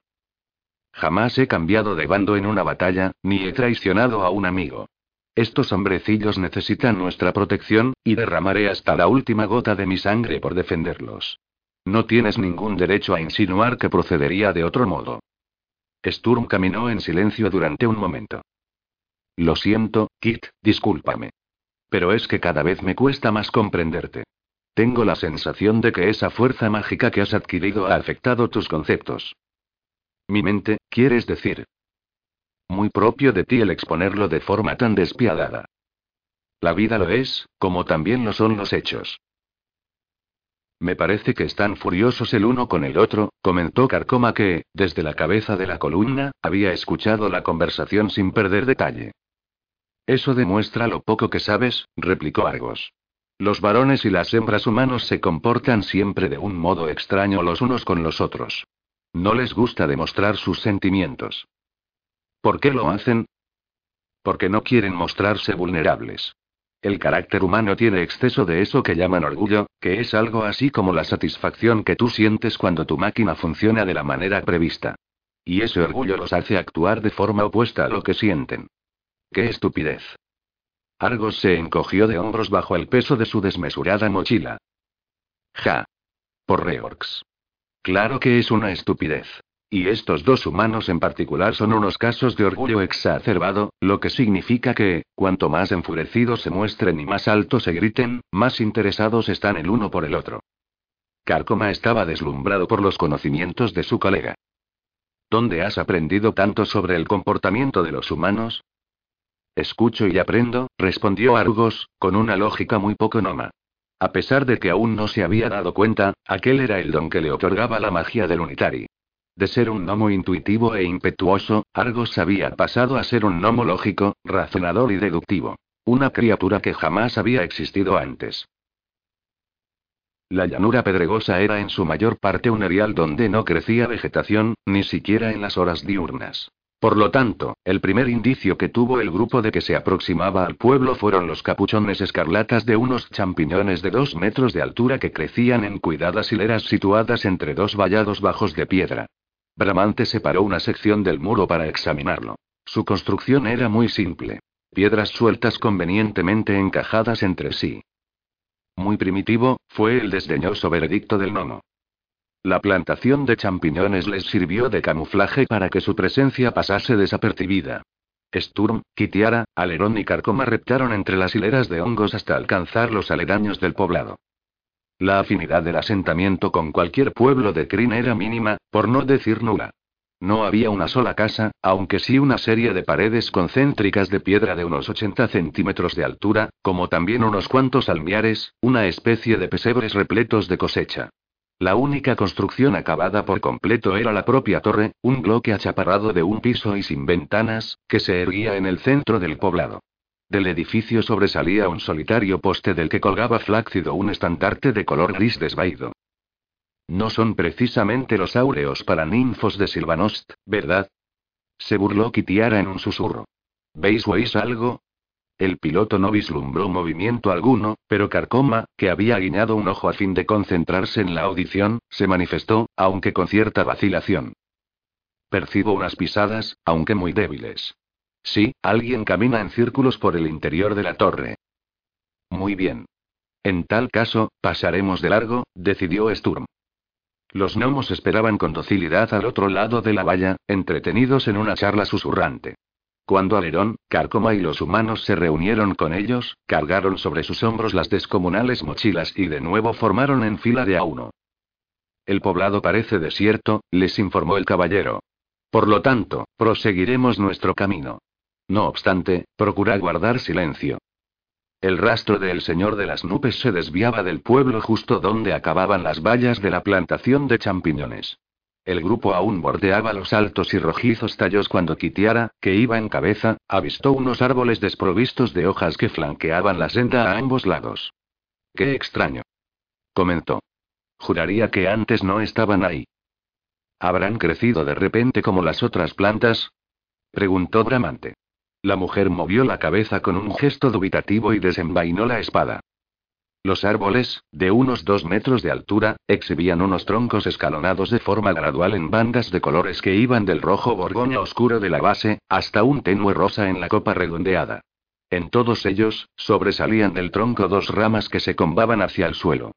Jamás he cambiado de bando en una batalla, ni he traicionado a un amigo. Estos hombrecillos necesitan nuestra protección, y derramaré hasta la última gota de mi sangre por defenderlos. No tienes ningún derecho a insinuar que procedería de otro modo. Sturm caminó en silencio durante un momento. Lo siento, Kit, discúlpame. Pero es que cada vez me cuesta más comprenderte. Tengo la sensación de que esa fuerza mágica que has adquirido ha afectado tus conceptos. Mi mente, quieres decir. Muy propio de ti el exponerlo de forma tan despiadada. La vida lo es, como también lo son los hechos. Me parece que están furiosos el uno con el otro, comentó Carcoma que, desde la cabeza de la columna, había escuchado la conversación sin perder detalle. Eso demuestra lo poco que sabes, replicó Argos. Los varones y las hembras humanos se comportan siempre de un modo extraño los unos con los otros. No les gusta demostrar sus sentimientos. ¿Por qué lo hacen? Porque no quieren mostrarse vulnerables. El carácter humano tiene exceso de eso que llaman orgullo, que es algo así como la satisfacción que tú sientes cuando tu máquina funciona de la manera prevista. Y ese orgullo los hace actuar de forma opuesta a lo que sienten. ¡Qué estupidez! Argos se encogió de hombros bajo el peso de su desmesurada mochila. Ja. Por Reorx. Claro que es una estupidez. Y estos dos humanos en particular son unos casos de orgullo exacerbado, lo que significa que, cuanto más enfurecidos se muestren y más alto se griten, más interesados están el uno por el otro. Carcoma estaba deslumbrado por los conocimientos de su colega. ¿Dónde has aprendido tanto sobre el comportamiento de los humanos? Escucho y aprendo, respondió Argos, con una lógica muy poco noma. A pesar de que aún no se había dado cuenta, aquel era el don que le otorgaba la magia del Unitari. De ser un gnomo intuitivo e impetuoso, Argos había pasado a ser un gnomo lógico, razonador y deductivo. Una criatura que jamás había existido antes. La llanura pedregosa era en su mayor parte un erial donde no crecía vegetación, ni siquiera en las horas diurnas. Por lo tanto, el primer indicio que tuvo el grupo de que se aproximaba al pueblo fueron los capuchones escarlatas de unos champiñones de dos metros de altura que crecían en cuidadas hileras situadas entre dos vallados bajos de piedra. Bramante separó una sección del muro para examinarlo. Su construcción era muy simple. Piedras sueltas convenientemente encajadas entre sí. Muy primitivo, fue el desdeñoso veredicto del nono. La plantación de champiñones les sirvió de camuflaje para que su presencia pasase desapercibida. Sturm, Kitiara, Alerón y Carcoma reptaron entre las hileras de hongos hasta alcanzar los aledaños del poblado. La afinidad del asentamiento con cualquier pueblo de Kryn era mínima, por no decir nula. No había una sola casa, aunque sí una serie de paredes concéntricas de piedra de unos 80 centímetros de altura, como también unos cuantos almiares, una especie de pesebres repletos de cosecha. La única construcción acabada por completo era la propia torre, un bloque achaparrado de un piso y sin ventanas, que se erguía en el centro del poblado. Del edificio sobresalía un solitario poste del que colgaba flácido un estandarte de color gris desvaído. No son precisamente los áureos para ninfos de Silvanost, ¿verdad? Se burló Kitiara en un susurro. ¿Veis o oís algo? El piloto no vislumbró movimiento alguno, pero Carcoma, que había guiñado un ojo a fin de concentrarse en la audición, se manifestó, aunque con cierta vacilación. Percibo unas pisadas, aunque muy débiles. Sí, alguien camina en círculos por el interior de la torre. Muy bien. En tal caso, pasaremos de largo, decidió Sturm. Los gnomos esperaban con docilidad al otro lado de la valla, entretenidos en una charla susurrante. Cuando Alerón, Carcoma y los humanos se reunieron con ellos, cargaron sobre sus hombros las descomunales mochilas y de nuevo formaron en fila de a uno. El poblado parece desierto, les informó el caballero. Por lo tanto, proseguiremos nuestro camino. No obstante, procura guardar silencio. El rastro del señor de las nubes se desviaba del pueblo justo donde acababan las vallas de la plantación de champiñones. El grupo aún bordeaba los altos y rojizos tallos cuando Kitiara, que iba en cabeza, avistó unos árboles desprovistos de hojas que flanqueaban la senda a ambos lados. Qué extraño. Comentó. Juraría que antes no estaban ahí. ¿Habrán crecido de repente como las otras plantas? Preguntó Bramante. La mujer movió la cabeza con un gesto dubitativo y desenvainó la espada. Los árboles, de unos dos metros de altura, exhibían unos troncos escalonados de forma gradual en bandas de colores que iban del rojo borgoña oscuro de la base, hasta un tenue rosa en la copa redondeada. En todos ellos, sobresalían del tronco dos ramas que se combaban hacia el suelo.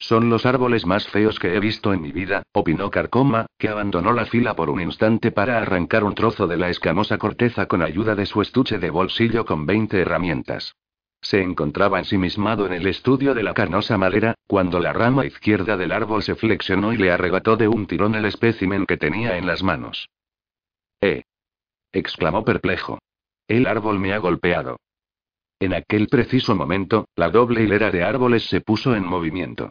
Son los árboles más feos que he visto en mi vida, opinó Carcoma, que abandonó la fila por un instante para arrancar un trozo de la escamosa corteza con ayuda de su estuche de bolsillo con 20 herramientas. Se encontraba ensimismado en el estudio de la carnosa madera, cuando la rama izquierda del árbol se flexionó y le arrebató de un tirón el espécimen que tenía en las manos. ¡Eh! exclamó perplejo. El árbol me ha golpeado. En aquel preciso momento, la doble hilera de árboles se puso en movimiento.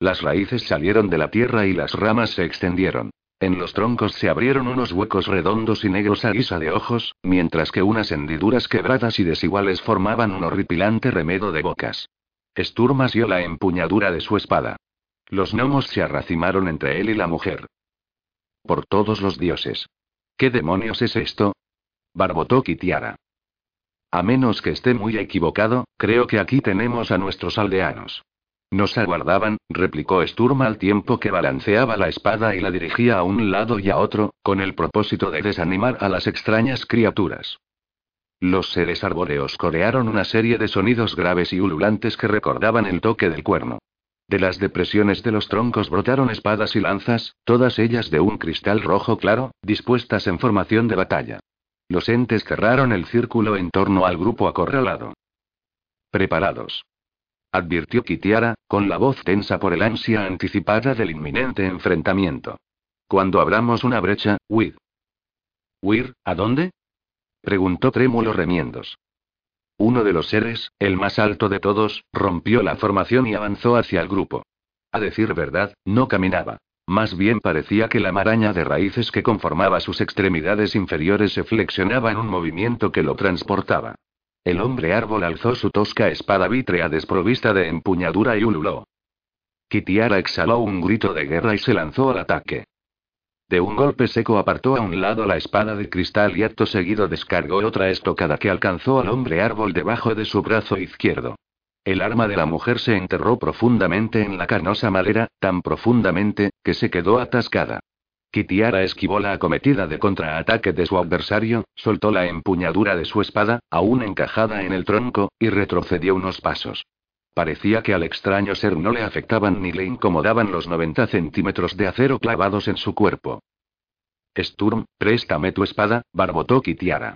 Las raíces salieron de la tierra y las ramas se extendieron. En los troncos se abrieron unos huecos redondos y negros a guisa de ojos, mientras que unas hendiduras quebradas y desiguales formaban un horripilante remedo de bocas. Sturm asió la empuñadura de su espada. Los gnomos se arracimaron entre él y la mujer. Por todos los dioses. ¿Qué demonios es esto? Barbotó Kitiara. A menos que esté muy equivocado, creo que aquí tenemos a nuestros aldeanos. Nos aguardaban, replicó Sturm al tiempo que balanceaba la espada y la dirigía a un lado y a otro, con el propósito de desanimar a las extrañas criaturas. Los seres arbóreos corearon una serie de sonidos graves y ululantes que recordaban el toque del cuerno. De las depresiones de los troncos brotaron espadas y lanzas, todas ellas de un cristal rojo claro, dispuestas en formación de batalla. Los entes cerraron el círculo en torno al grupo acorralado. Preparados advirtió Kitiara, con la voz tensa por el ansia anticipada del inminente enfrentamiento. Cuando abramos una brecha, huid. ¿Huir? ¿A dónde? preguntó trémulo remiendos. Uno de los seres, el más alto de todos, rompió la formación y avanzó hacia el grupo. A decir verdad, no caminaba. Más bien parecía que la maraña de raíces que conformaba sus extremidades inferiores se flexionaba en un movimiento que lo transportaba. El hombre árbol alzó su tosca espada vítrea desprovista de empuñadura y ululó. Kitiara exhaló un grito de guerra y se lanzó al ataque. De un golpe seco apartó a un lado la espada de cristal y acto seguido descargó otra estocada que alcanzó al hombre árbol debajo de su brazo izquierdo. El arma de la mujer se enterró profundamente en la carnosa madera, tan profundamente, que se quedó atascada. Kitiara esquivó la acometida de contraataque de su adversario, soltó la empuñadura de su espada, aún encajada en el tronco, y retrocedió unos pasos. Parecía que al extraño ser no le afectaban ni le incomodaban los 90 centímetros de acero clavados en su cuerpo. Sturm, préstame tu espada, barbotó Kitiara.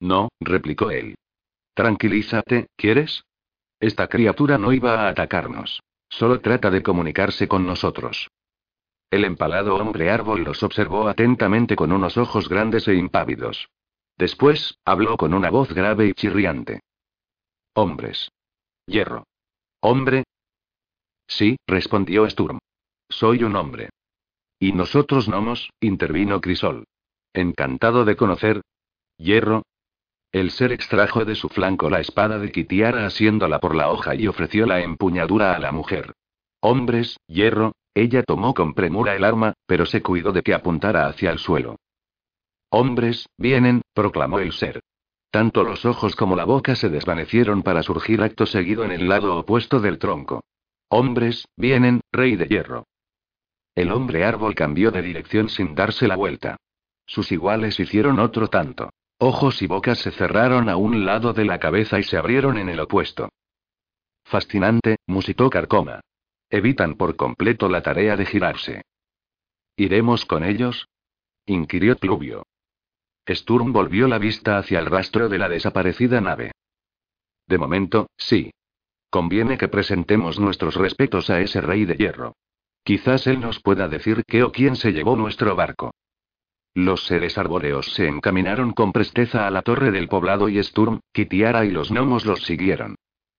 No, replicó él. Tranquilízate, ¿quieres? Esta criatura no iba a atacarnos. Solo trata de comunicarse con nosotros. El empalado hombre árbol los observó atentamente con unos ojos grandes e impávidos. Después, habló con una voz grave y chirriante. Hombres. Hierro. ¿Hombre? Sí, respondió Sturm. soy un hombre. Y nosotros gnomos, intervino Crisol. Encantado de conocer. Hierro. El ser extrajo de su flanco la espada de Kitiara asiéndola por la hoja y ofreció la empuñadura a la mujer. Hombres, hierro, ella tomó con premura el arma, pero se cuidó de que apuntara hacia el suelo. Hombres, vienen, proclamó el ser. Tanto los ojos como la boca se desvanecieron para surgir acto seguido en el lado opuesto del tronco. Hombres, vienen, rey de hierro. El hombre árbol cambió de dirección sin darse la vuelta. Sus iguales hicieron otro tanto. Ojos y bocas se cerraron a un lado de la cabeza y se abrieron en el opuesto. Fascinante, musitó Carcoma. Evitan por completo la tarea de girarse. ¿Iremos con ellos? inquirió Pluvio. Sturm volvió la vista hacia el rastro de la desaparecida nave. De momento, sí. Conviene que presentemos nuestros respetos a ese rey de hierro. Quizás él nos pueda decir qué o quién se llevó nuestro barco. Los seres arbóreos se encaminaron con presteza a la torre del poblado y Sturm, Kitiara y los gnomos los siguieron.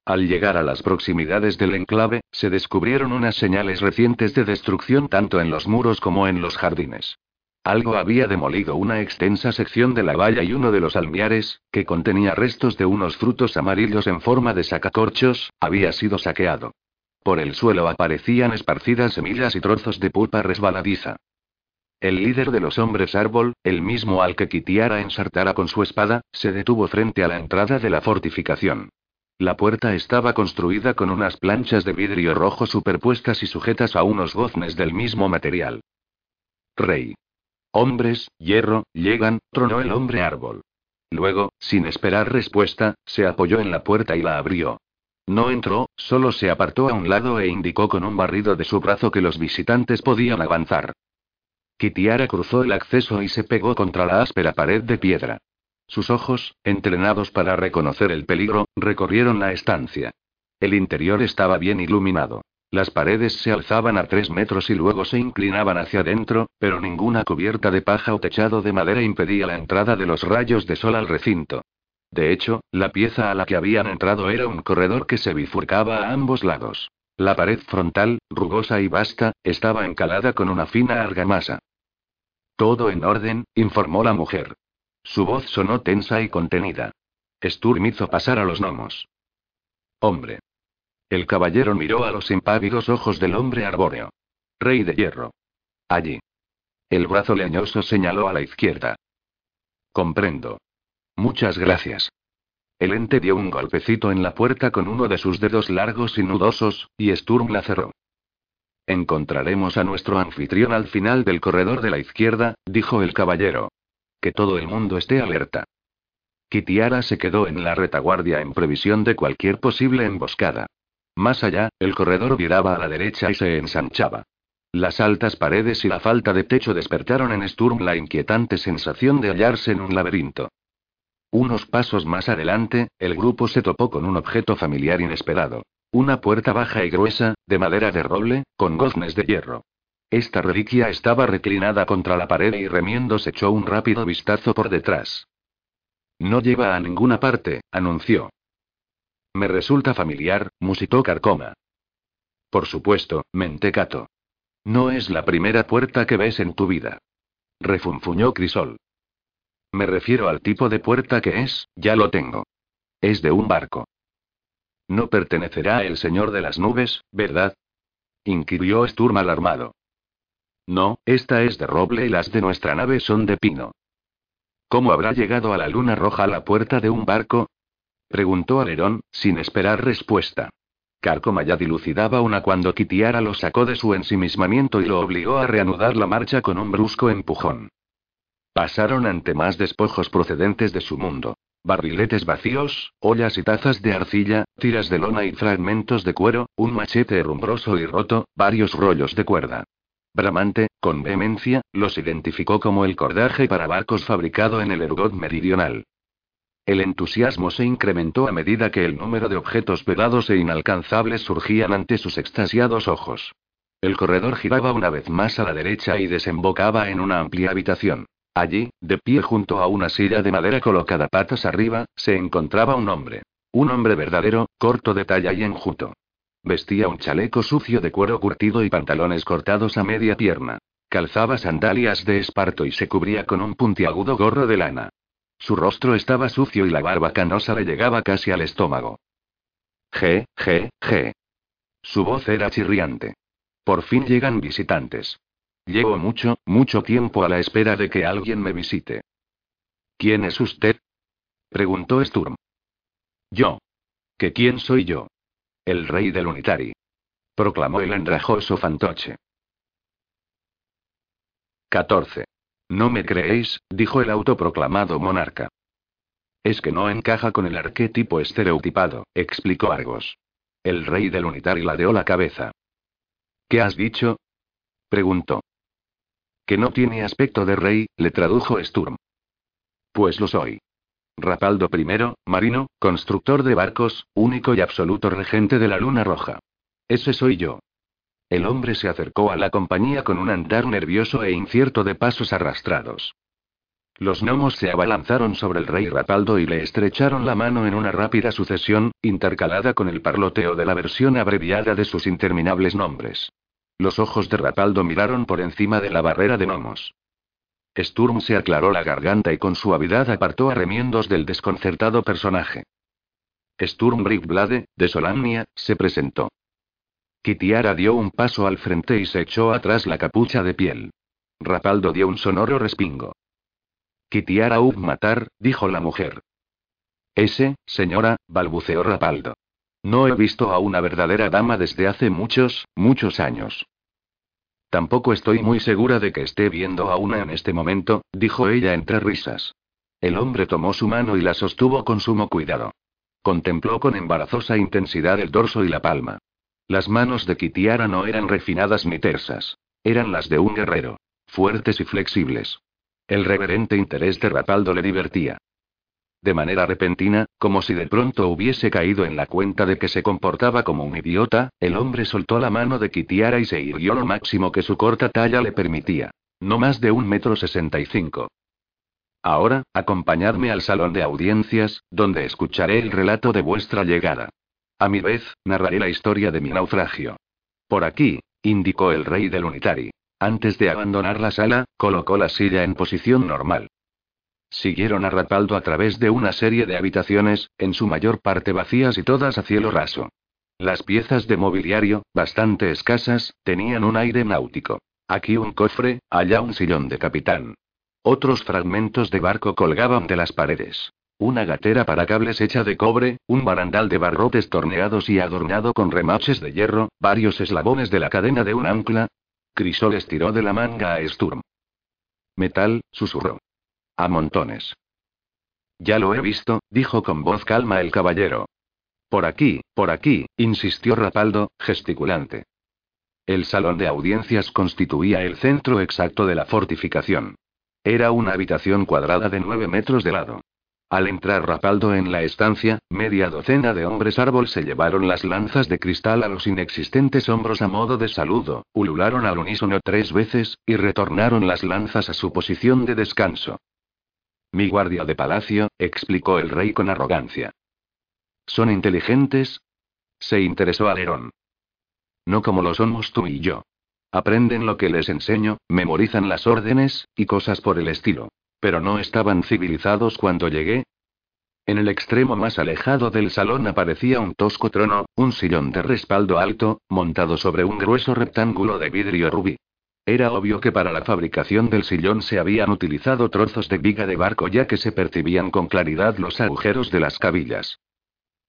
Al llegar a las proximidades del enclave, se descubrieron unas señales recientes de destrucción tanto en los muros como en los jardines. Algo había demolido una extensa sección de la valla y uno de los almiares, que contenía restos de unos frutos amarillos en forma de sacacorchos, había sido saqueado. Por el suelo aparecían esparcidas semillas y trozos de pulpa resbaladiza. El líder de los hombres árbol, el mismo al que Kitiara ensartara con su espada, se detuvo frente a la entrada de la fortificación. La puerta estaba construida con unas planchas de vidrio rojo superpuestas y sujetas a unos goznes del mismo material. Rey. Hombres, hierro, llegan, tronó el hombre árbol. Luego, sin esperar respuesta, se apoyó en la puerta y la abrió. No entró, solo se apartó a un lado e indicó con un barrido de su brazo que los visitantes podían avanzar. Kitiara cruzó el acceso y se pegó contra la áspera pared de piedra. Sus ojos, entrenados para reconocer el peligro, recorrieron la estancia. El interior estaba bien iluminado. Las paredes se alzaban a tres metros y luego se inclinaban hacia adentro, pero ninguna cubierta de paja o techado de madera impedía la entrada de los rayos de sol al recinto. De hecho, la pieza a la que habían entrado era un corredor que se bifurcaba a ambos lados. La pared frontal, rugosa y vasta, estaba encalada con una fina argamasa. Todo en orden, informó la mujer. Su voz sonó tensa y contenida. Sturm hizo pasar a los gnomos. Hombre. El caballero miró a los impávidos ojos del hombre arbóreo. Rey de hierro. Allí. El brazo leñoso señaló a la izquierda. Comprendo. Muchas gracias. El ente dio un golpecito en la puerta con uno de sus dedos largos y nudosos, y Sturm la cerró. Encontraremos a nuestro anfitrión al final del corredor de la izquierda, dijo el caballero. Que todo el mundo esté alerta. Kitiara se quedó en la retaguardia en previsión de cualquier posible emboscada. Más allá, el corredor viraba a la derecha y se ensanchaba. Las altas paredes y la falta de techo despertaron en Sturm la inquietante sensación de hallarse en un laberinto. Unos pasos más adelante, el grupo se topó con un objeto familiar inesperado. Una puerta baja y gruesa, de madera de roble, con goznes de hierro. Esta reliquia estaba reclinada contra la pared y remiendo se echó un rápido vistazo por detrás. No lleva a ninguna parte, anunció. Me resulta familiar, musitó Carcoma. Por supuesto, mentecato. No es la primera puerta que ves en tu vida. Refunfuñó Crisol. Me refiero al tipo de puerta que es, ya lo tengo. Es de un barco. No pertenecerá el señor de las nubes, ¿verdad? inquirió Sturm alarmado. No, esta es de roble y las de nuestra nave son de pino. ¿Cómo habrá llegado a la luna roja la puerta de un barco? Preguntó Alerón, sin esperar respuesta. Carcoma ya dilucidaba una cuando Kitiara lo sacó de su ensimismamiento y lo obligó a reanudar la marcha con un brusco empujón. Pasaron ante más despojos procedentes de su mundo. Barriletes vacíos, ollas y tazas de arcilla, tiras de lona y fragmentos de cuero, un machete herrumbroso y roto, varios rollos de cuerda. Bramante, con vehemencia, los identificó como el cordaje para barcos fabricado en el Ergot meridional. El entusiasmo se incrementó a medida que el número de objetos velados e inalcanzables surgían ante sus extasiados ojos. El corredor giraba una vez más a la derecha y desembocaba en una amplia habitación. Allí, de pie junto a una silla de madera colocada patas arriba, se encontraba un hombre. Un hombre verdadero, corto de talla y enjuto. Vestía un chaleco sucio de cuero curtido y pantalones cortados a media pierna. Calzaba sandalias de esparto y se cubría con un puntiagudo gorro de lana. Su rostro estaba sucio y la barba canosa le llegaba casi al estómago. G, G, G. Su voz era chirriante. Por fin llegan visitantes. Llevo mucho, mucho tiempo a la espera de que alguien me visite. ¿Quién es usted? preguntó Sturm. Yo. ¿Que quién soy yo? El rey del Unitari. Proclamó el andrajoso fantoche. 14. No me creéis, dijo el autoproclamado monarca. Es que no encaja con el arquetipo estereotipado, explicó Argos. El rey del Unitari ladeó la cabeza. ¿Qué has dicho? preguntó. Que no tiene aspecto de rey, le tradujo Sturm. Pues lo soy. Rapaldo I, marino, constructor de barcos, único y absoluto regente de la Luna Roja. Ese soy yo. El hombre se acercó a la compañía con un andar nervioso e incierto de pasos arrastrados. Los gnomos se abalanzaron sobre el rey Rapaldo y le estrecharon la mano en una rápida sucesión, intercalada con el parloteo de la versión abreviada de sus interminables nombres. Los ojos de Rapaldo miraron por encima de la barrera de gnomos. Sturm se aclaró la garganta y con suavidad apartó a remiendos del desconcertado personaje. Sturm Brickblade, de Solania, se presentó. Kitiara dio un paso al frente y se echó atrás la capucha de piel. Rapaldo dio un sonoro respingo. Kitiara Ub matar, dijo la mujer. Ese, señora, balbuceó Rapaldo. No he visto a una verdadera dama desde hace muchos, muchos años. Tampoco estoy muy segura de que esté viendo a una en este momento, dijo ella entre risas. El hombre tomó su mano y la sostuvo con sumo cuidado. Contempló con embarazosa intensidad el dorso y la palma. Las manos de Kitiara no eran refinadas ni tersas. Eran las de un guerrero. Fuertes y flexibles. El reverente interés de Rapaldo le divertía. De manera repentina, como si de pronto hubiese caído en la cuenta de que se comportaba como un idiota, el hombre soltó la mano de Kitiara y se irguió lo máximo que su corta talla le permitía. No más de un metro sesenta y cinco. Ahora, acompañadme al salón de audiencias, donde escucharé el relato de vuestra llegada. A mi vez, narraré la historia de mi naufragio. Por aquí, indicó el rey del Unitari. Antes de abandonar la sala, colocó la silla en posición normal. Siguieron a Rapaldo a través de una serie de habitaciones, en su mayor parte vacías y todas a cielo raso. Las piezas de mobiliario, bastante escasas, tenían un aire náutico. Aquí un cofre, allá un sillón de capitán. Otros fragmentos de barco colgaban de las paredes. Una gatera para cables hecha de cobre, un barandal de barrotes torneados y adornado con remaches de hierro, varios eslabones de la cadena de un ancla. Crisol estiró de la manga a Sturm. Metal, susurró. A montones. Ya lo he visto, dijo con voz calma el caballero. Por aquí, por aquí, insistió Rapaldo, gesticulante. El salón de audiencias constituía el centro exacto de la fortificación. Era una habitación cuadrada de nueve metros de lado. Al entrar Rapaldo en la estancia, media docena de hombres árbol se llevaron las lanzas de cristal a los inexistentes hombros a modo de saludo, ulularon al unísono tres veces, y retornaron las lanzas a su posición de descanso. Mi guardia de palacio, explicó el rey con arrogancia. ¿Son inteligentes? Se interesó Alerón. No como lo somos tú y yo. Aprenden lo que les enseño, memorizan las órdenes, y cosas por el estilo. Pero no estaban civilizados cuando llegué. En el extremo más alejado del salón aparecía un tosco trono, un sillón de respaldo alto, montado sobre un grueso rectángulo de vidrio rubí. Era obvio que para la fabricación del sillón se habían utilizado trozos de viga de barco ya que se percibían con claridad los agujeros de las cabillas.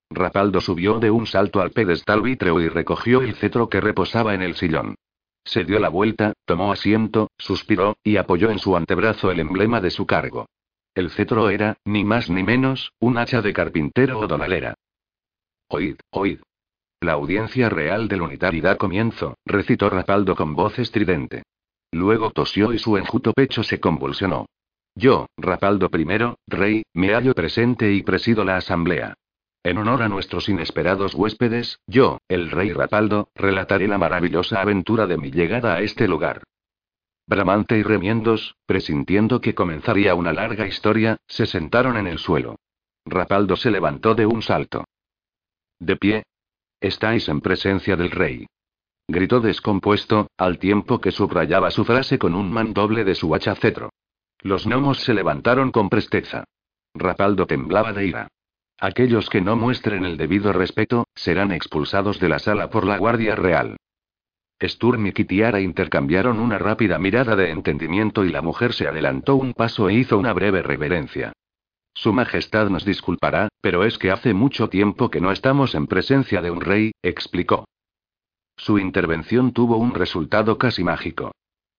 Rapaldo subió de un salto al pedestal vítreo y recogió el cetro que reposaba en el sillón. Se dio la vuelta, tomó asiento, suspiró, y apoyó en su antebrazo el emblema de su cargo. El cetro era, ni más ni menos, un hacha de carpintero o donalera. Oíd, oíd. La audiencia real del unitario da comienzo, recitó Rapaldo con voz estridente. Luego tosió y su enjuto pecho se convulsionó. Yo, Rapaldo I, rey, me hallo presente y presido la asamblea. En honor a nuestros inesperados huéspedes, yo, el rey Rapaldo, relataré la maravillosa aventura de mi llegada a este lugar. Bramante y remiendos, presintiendo que comenzaría una larga historia, se sentaron en el suelo. Rapaldo se levantó de un salto. De pie, Estáis en presencia del rey. Gritó descompuesto, al tiempo que subrayaba su frase con un mandoble de su hacha cetro. Los gnomos se levantaron con presteza. Rapaldo temblaba de ira. Aquellos que no muestren el debido respeto, serán expulsados de la sala por la Guardia Real. Sturm y Kitiara intercambiaron una rápida mirada de entendimiento y la mujer se adelantó un paso e hizo una breve reverencia. Su Majestad nos disculpará, pero es que hace mucho tiempo que no estamos en presencia de un rey, explicó. Su intervención tuvo un resultado casi mágico.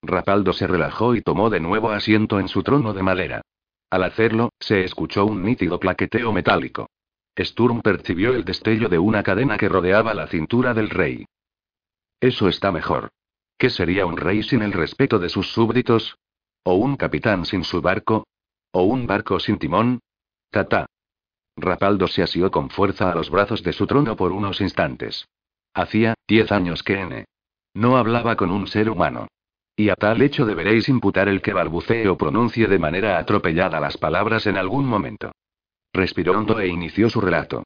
Rapaldo se relajó y tomó de nuevo asiento en su trono de madera. Al hacerlo, se escuchó un nítido claqueteo metálico. Sturm percibió el destello de una cadena que rodeaba la cintura del rey. Eso está mejor. ¿Qué sería un rey sin el respeto de sus súbditos? ¿O un capitán sin su barco? ¿O un barco sin timón? Tata. Rapaldo se asió con fuerza a los brazos de su trono por unos instantes. Hacía diez años que N. No hablaba con un ser humano. Y a tal hecho deberéis imputar el que balbucee o pronuncie de manera atropellada las palabras en algún momento. Respiró hondo e inició su relato.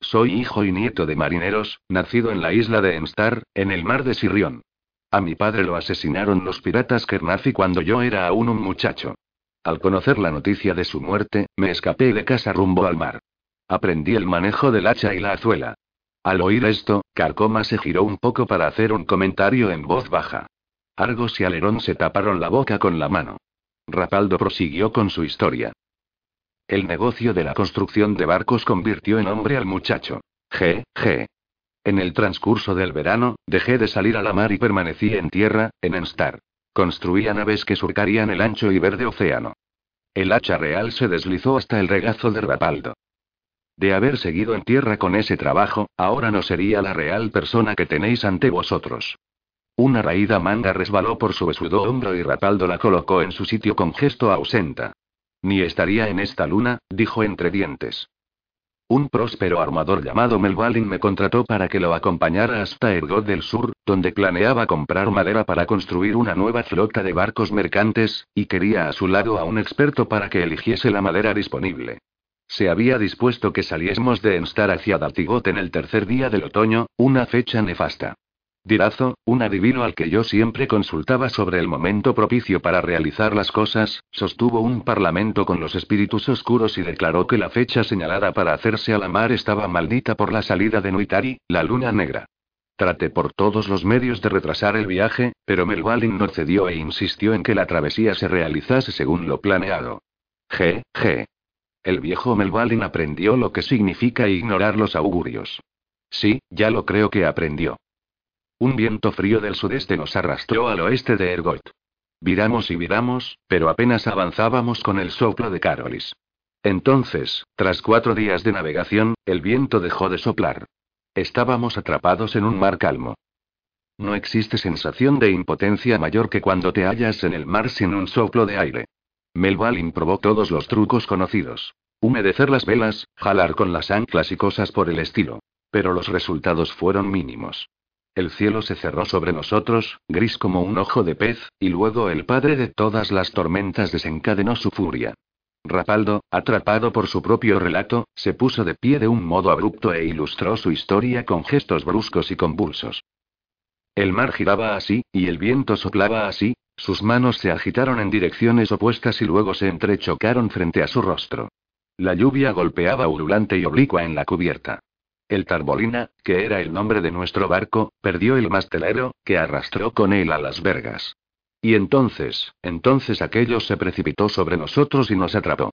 Soy hijo y nieto de marineros, nacido en la isla de Enstar, en el mar de Sirrión. A mi padre lo asesinaron los piratas Kernafi cuando yo era aún un muchacho. Al conocer la noticia de su muerte, me escapé de casa rumbo al mar. Aprendí el manejo del hacha y la azuela. Al oír esto, Carcoma se giró un poco para hacer un comentario en voz baja. Argos y Alerón se taparon la boca con la mano. Rapaldo prosiguió con su historia. El negocio de la construcción de barcos convirtió en hombre al muchacho. G. G. En el transcurso del verano, dejé de salir a la mar y permanecí en tierra, en Enstar. Construía naves que surcarían el ancho y verde océano. El hacha real se deslizó hasta el regazo de Rapaldo. De haber seguido en tierra con ese trabajo, ahora no sería la real persona que tenéis ante vosotros. Una raída manga resbaló por su besudo hombro y Rapaldo la colocó en su sitio con gesto ausenta. Ni estaría en esta luna, dijo entre dientes. Un próspero armador llamado Melvalin me contrató para que lo acompañara hasta Ergot del Sur, donde planeaba comprar madera para construir una nueva flota de barcos mercantes, y quería a su lado a un experto para que eligiese la madera disponible. Se había dispuesto que saliésemos de Enstar hacia Daltigot en el tercer día del otoño, una fecha nefasta. Dirazo, un adivino al que yo siempre consultaba sobre el momento propicio para realizar las cosas, sostuvo un parlamento con los espíritus oscuros y declaró que la fecha señalada para hacerse a la mar estaba maldita por la salida de Nuitari, la luna negra. Traté por todos los medios de retrasar el viaje, pero Melvalin no cedió e insistió en que la travesía se realizase según lo planeado. G. G. El viejo Melvalin aprendió lo que significa ignorar los augurios. Sí, ya lo creo que aprendió. Un viento frío del sudeste nos arrastró al oeste de Ergot. Viramos y viramos, pero apenas avanzábamos con el soplo de Carolis. Entonces, tras cuatro días de navegación, el viento dejó de soplar. Estábamos atrapados en un mar calmo. No existe sensación de impotencia mayor que cuando te hallas en el mar sin un soplo de aire. Melvalin probó todos los trucos conocidos. Humedecer las velas, jalar con las anclas y cosas por el estilo. Pero los resultados fueron mínimos. El cielo se cerró sobre nosotros, gris como un ojo de pez, y luego el padre de todas las tormentas desencadenó su furia. Rapaldo, atrapado por su propio relato, se puso de pie de un modo abrupto e ilustró su historia con gestos bruscos y convulsos. El mar giraba así, y el viento soplaba así, sus manos se agitaron en direcciones opuestas y luego se entrechocaron frente a su rostro. La lluvia golpeaba urulante y oblicua en la cubierta. El Tarbolina, que era el nombre de nuestro barco, perdió el mastelero, que arrastró con él a las vergas. Y entonces, entonces aquello se precipitó sobre nosotros y nos atrapó.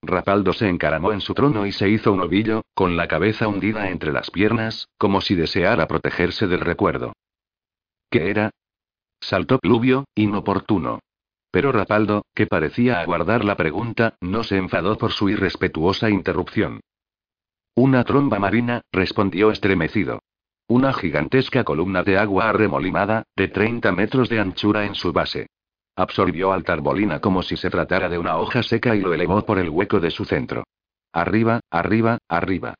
Rapaldo se encaramó en su trono y se hizo un ovillo, con la cabeza hundida entre las piernas, como si deseara protegerse del recuerdo. ¿Qué era? Saltó Pluvio, inoportuno. Pero Rapaldo, que parecía aguardar la pregunta, no se enfadó por su irrespetuosa interrupción. Una tromba marina, respondió estremecido. Una gigantesca columna de agua arremolinada, de 30 metros de anchura en su base. Absorbió al Tarbolina como si se tratara de una hoja seca y lo elevó por el hueco de su centro. Arriba, arriba, arriba.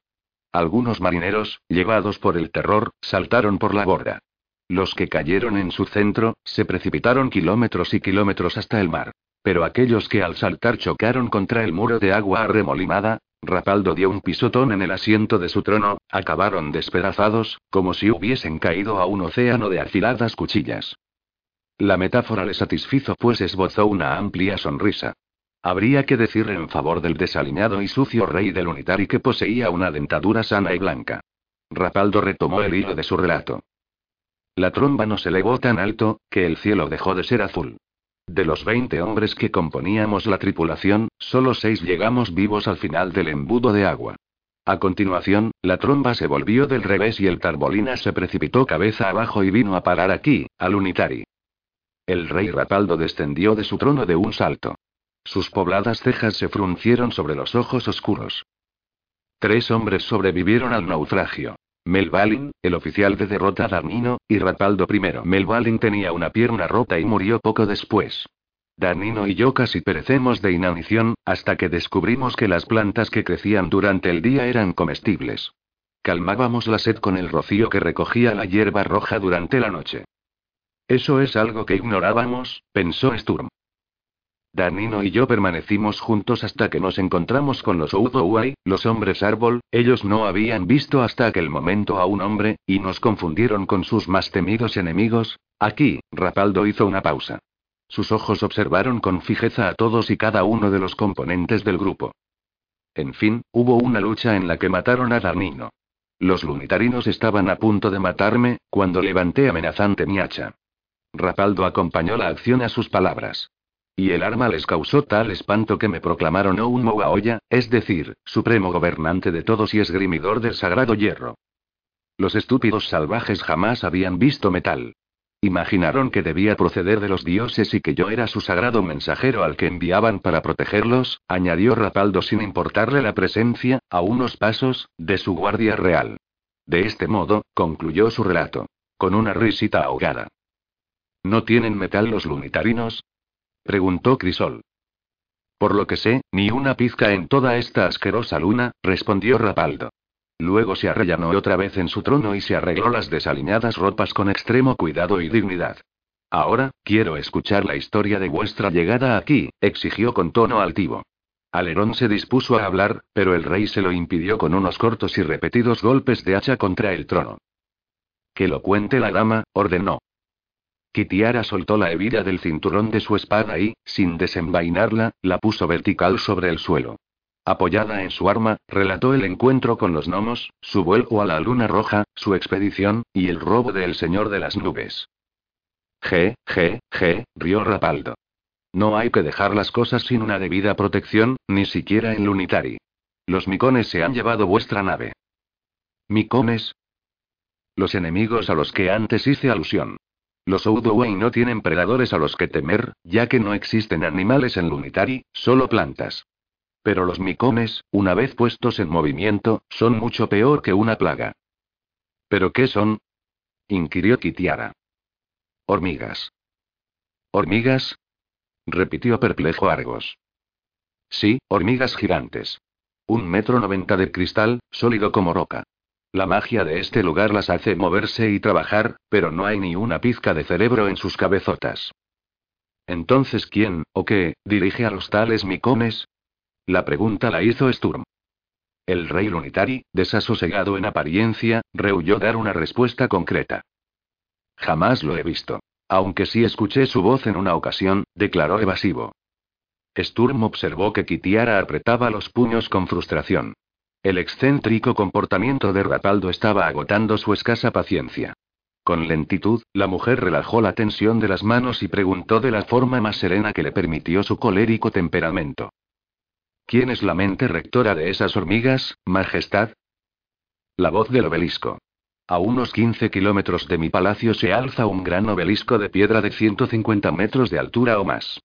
Algunos marineros, llevados por el terror, saltaron por la borda. Los que cayeron en su centro, se precipitaron kilómetros y kilómetros hasta el mar. Pero aquellos que al saltar chocaron contra el muro de agua arremolinada, Rapaldo dio un pisotón en el asiento de su trono, acabaron despedazados, como si hubiesen caído a un océano de afiladas cuchillas. La metáfora le satisfizo pues esbozó una amplia sonrisa. Habría que decir en favor del desaliñado y sucio rey del Unitari que poseía una dentadura sana y blanca. Rapaldo retomó el hilo de su relato. La tromba nos elevó tan alto, que el cielo dejó de ser azul. De los 20 hombres que componíamos la tripulación, solo seis llegamos vivos al final del embudo de agua. A continuación, la tromba se volvió del revés y el Tarbolina se precipitó cabeza abajo y vino a parar aquí, al Unitari. El rey Rapaldo descendió de su trono de un salto. Sus pobladas cejas se fruncieron sobre los ojos oscuros. Tres hombres sobrevivieron al naufragio. Melvalin, el oficial de derrota Darnino, y Rapaldo I. Melvalin tenía una pierna rota y murió poco después. Darnino y yo casi perecemos de inanición, hasta que descubrimos que las plantas que crecían durante el día eran comestibles. Calmábamos la sed con el rocío que recogía la hierba roja durante la noche. Eso es algo que ignorábamos, pensó Sturm. Danino y yo permanecimos juntos hasta que nos encontramos con los Udouai, los hombres árbol, ellos no habían visto hasta aquel momento a un hombre, y nos confundieron con sus más temidos enemigos. Aquí, Rapaldo hizo una pausa. Sus ojos observaron con fijeza a todos y cada uno de los componentes del grupo. En fin, hubo una lucha en la que mataron a Danino. Los lunitarinos estaban a punto de matarme, cuando levanté amenazante mi hacha. Rapaldo acompañó la acción a sus palabras. Y el arma les causó tal espanto que me proclamaron un Moaoya, es decir, supremo gobernante de todos y esgrimidor del sagrado hierro. Los estúpidos salvajes jamás habían visto metal. Imaginaron que debía proceder de los dioses y que yo era su sagrado mensajero al que enviaban para protegerlos, añadió Rapaldo sin importarle la presencia, a unos pasos, de su guardia real. De este modo, concluyó su relato. Con una risita ahogada. ¿No tienen metal los lunitarinos? Preguntó Crisol. Por lo que sé, ni una pizca en toda esta asquerosa luna, respondió Rapaldo. Luego se arrellanó otra vez en su trono y se arregló las desaliñadas ropas con extremo cuidado y dignidad. Ahora, quiero escuchar la historia de vuestra llegada aquí, exigió con tono altivo. Alerón se dispuso a hablar, pero el rey se lo impidió con unos cortos y repetidos golpes de hacha contra el trono. Que lo cuente la dama, ordenó. Kitiara soltó la hebilla del cinturón de su espada y, sin desenvainarla, la puso vertical sobre el suelo. Apoyada en su arma, relató el encuentro con los gnomos, su vuelo a la luna roja, su expedición, y el robo del señor de las nubes. Je, je, je, rió Rapaldo. No hay que dejar las cosas sin una debida protección, ni siquiera en Lunitari. Los micones se han llevado vuestra nave. ¿Micones? Los enemigos a los que antes hice alusión. Los Oudouai no tienen predadores a los que temer, ya que no existen animales en Lunitari, solo plantas. Pero los micones, una vez puestos en movimiento, son mucho peor que una plaga. ¿Pero qué son? inquirió Kitiara. Hormigas. ¿Hormigas? repitió perplejo Argos. Sí, hormigas gigantes. Un metro noventa de cristal, sólido como roca. La magia de este lugar las hace moverse y trabajar, pero no hay ni una pizca de cerebro en sus cabezotas. Entonces, ¿quién, o qué, dirige a los tales micones? La pregunta la hizo Sturm. El rey Lunitari, desasosegado en apariencia, rehuyó dar una respuesta concreta. Jamás lo he visto. Aunque sí escuché su voz en una ocasión, declaró evasivo. Sturm observó que Kitiara apretaba los puños con frustración. El excéntrico comportamiento de Rapaldo estaba agotando su escasa paciencia. Con lentitud, la mujer relajó la tensión de las manos y preguntó de la forma más serena que le permitió su colérico temperamento. ¿Quién es la mente rectora de esas hormigas, Majestad? La voz del obelisco. A unos 15 kilómetros de mi palacio se alza un gran obelisco de piedra de 150 metros de altura o más.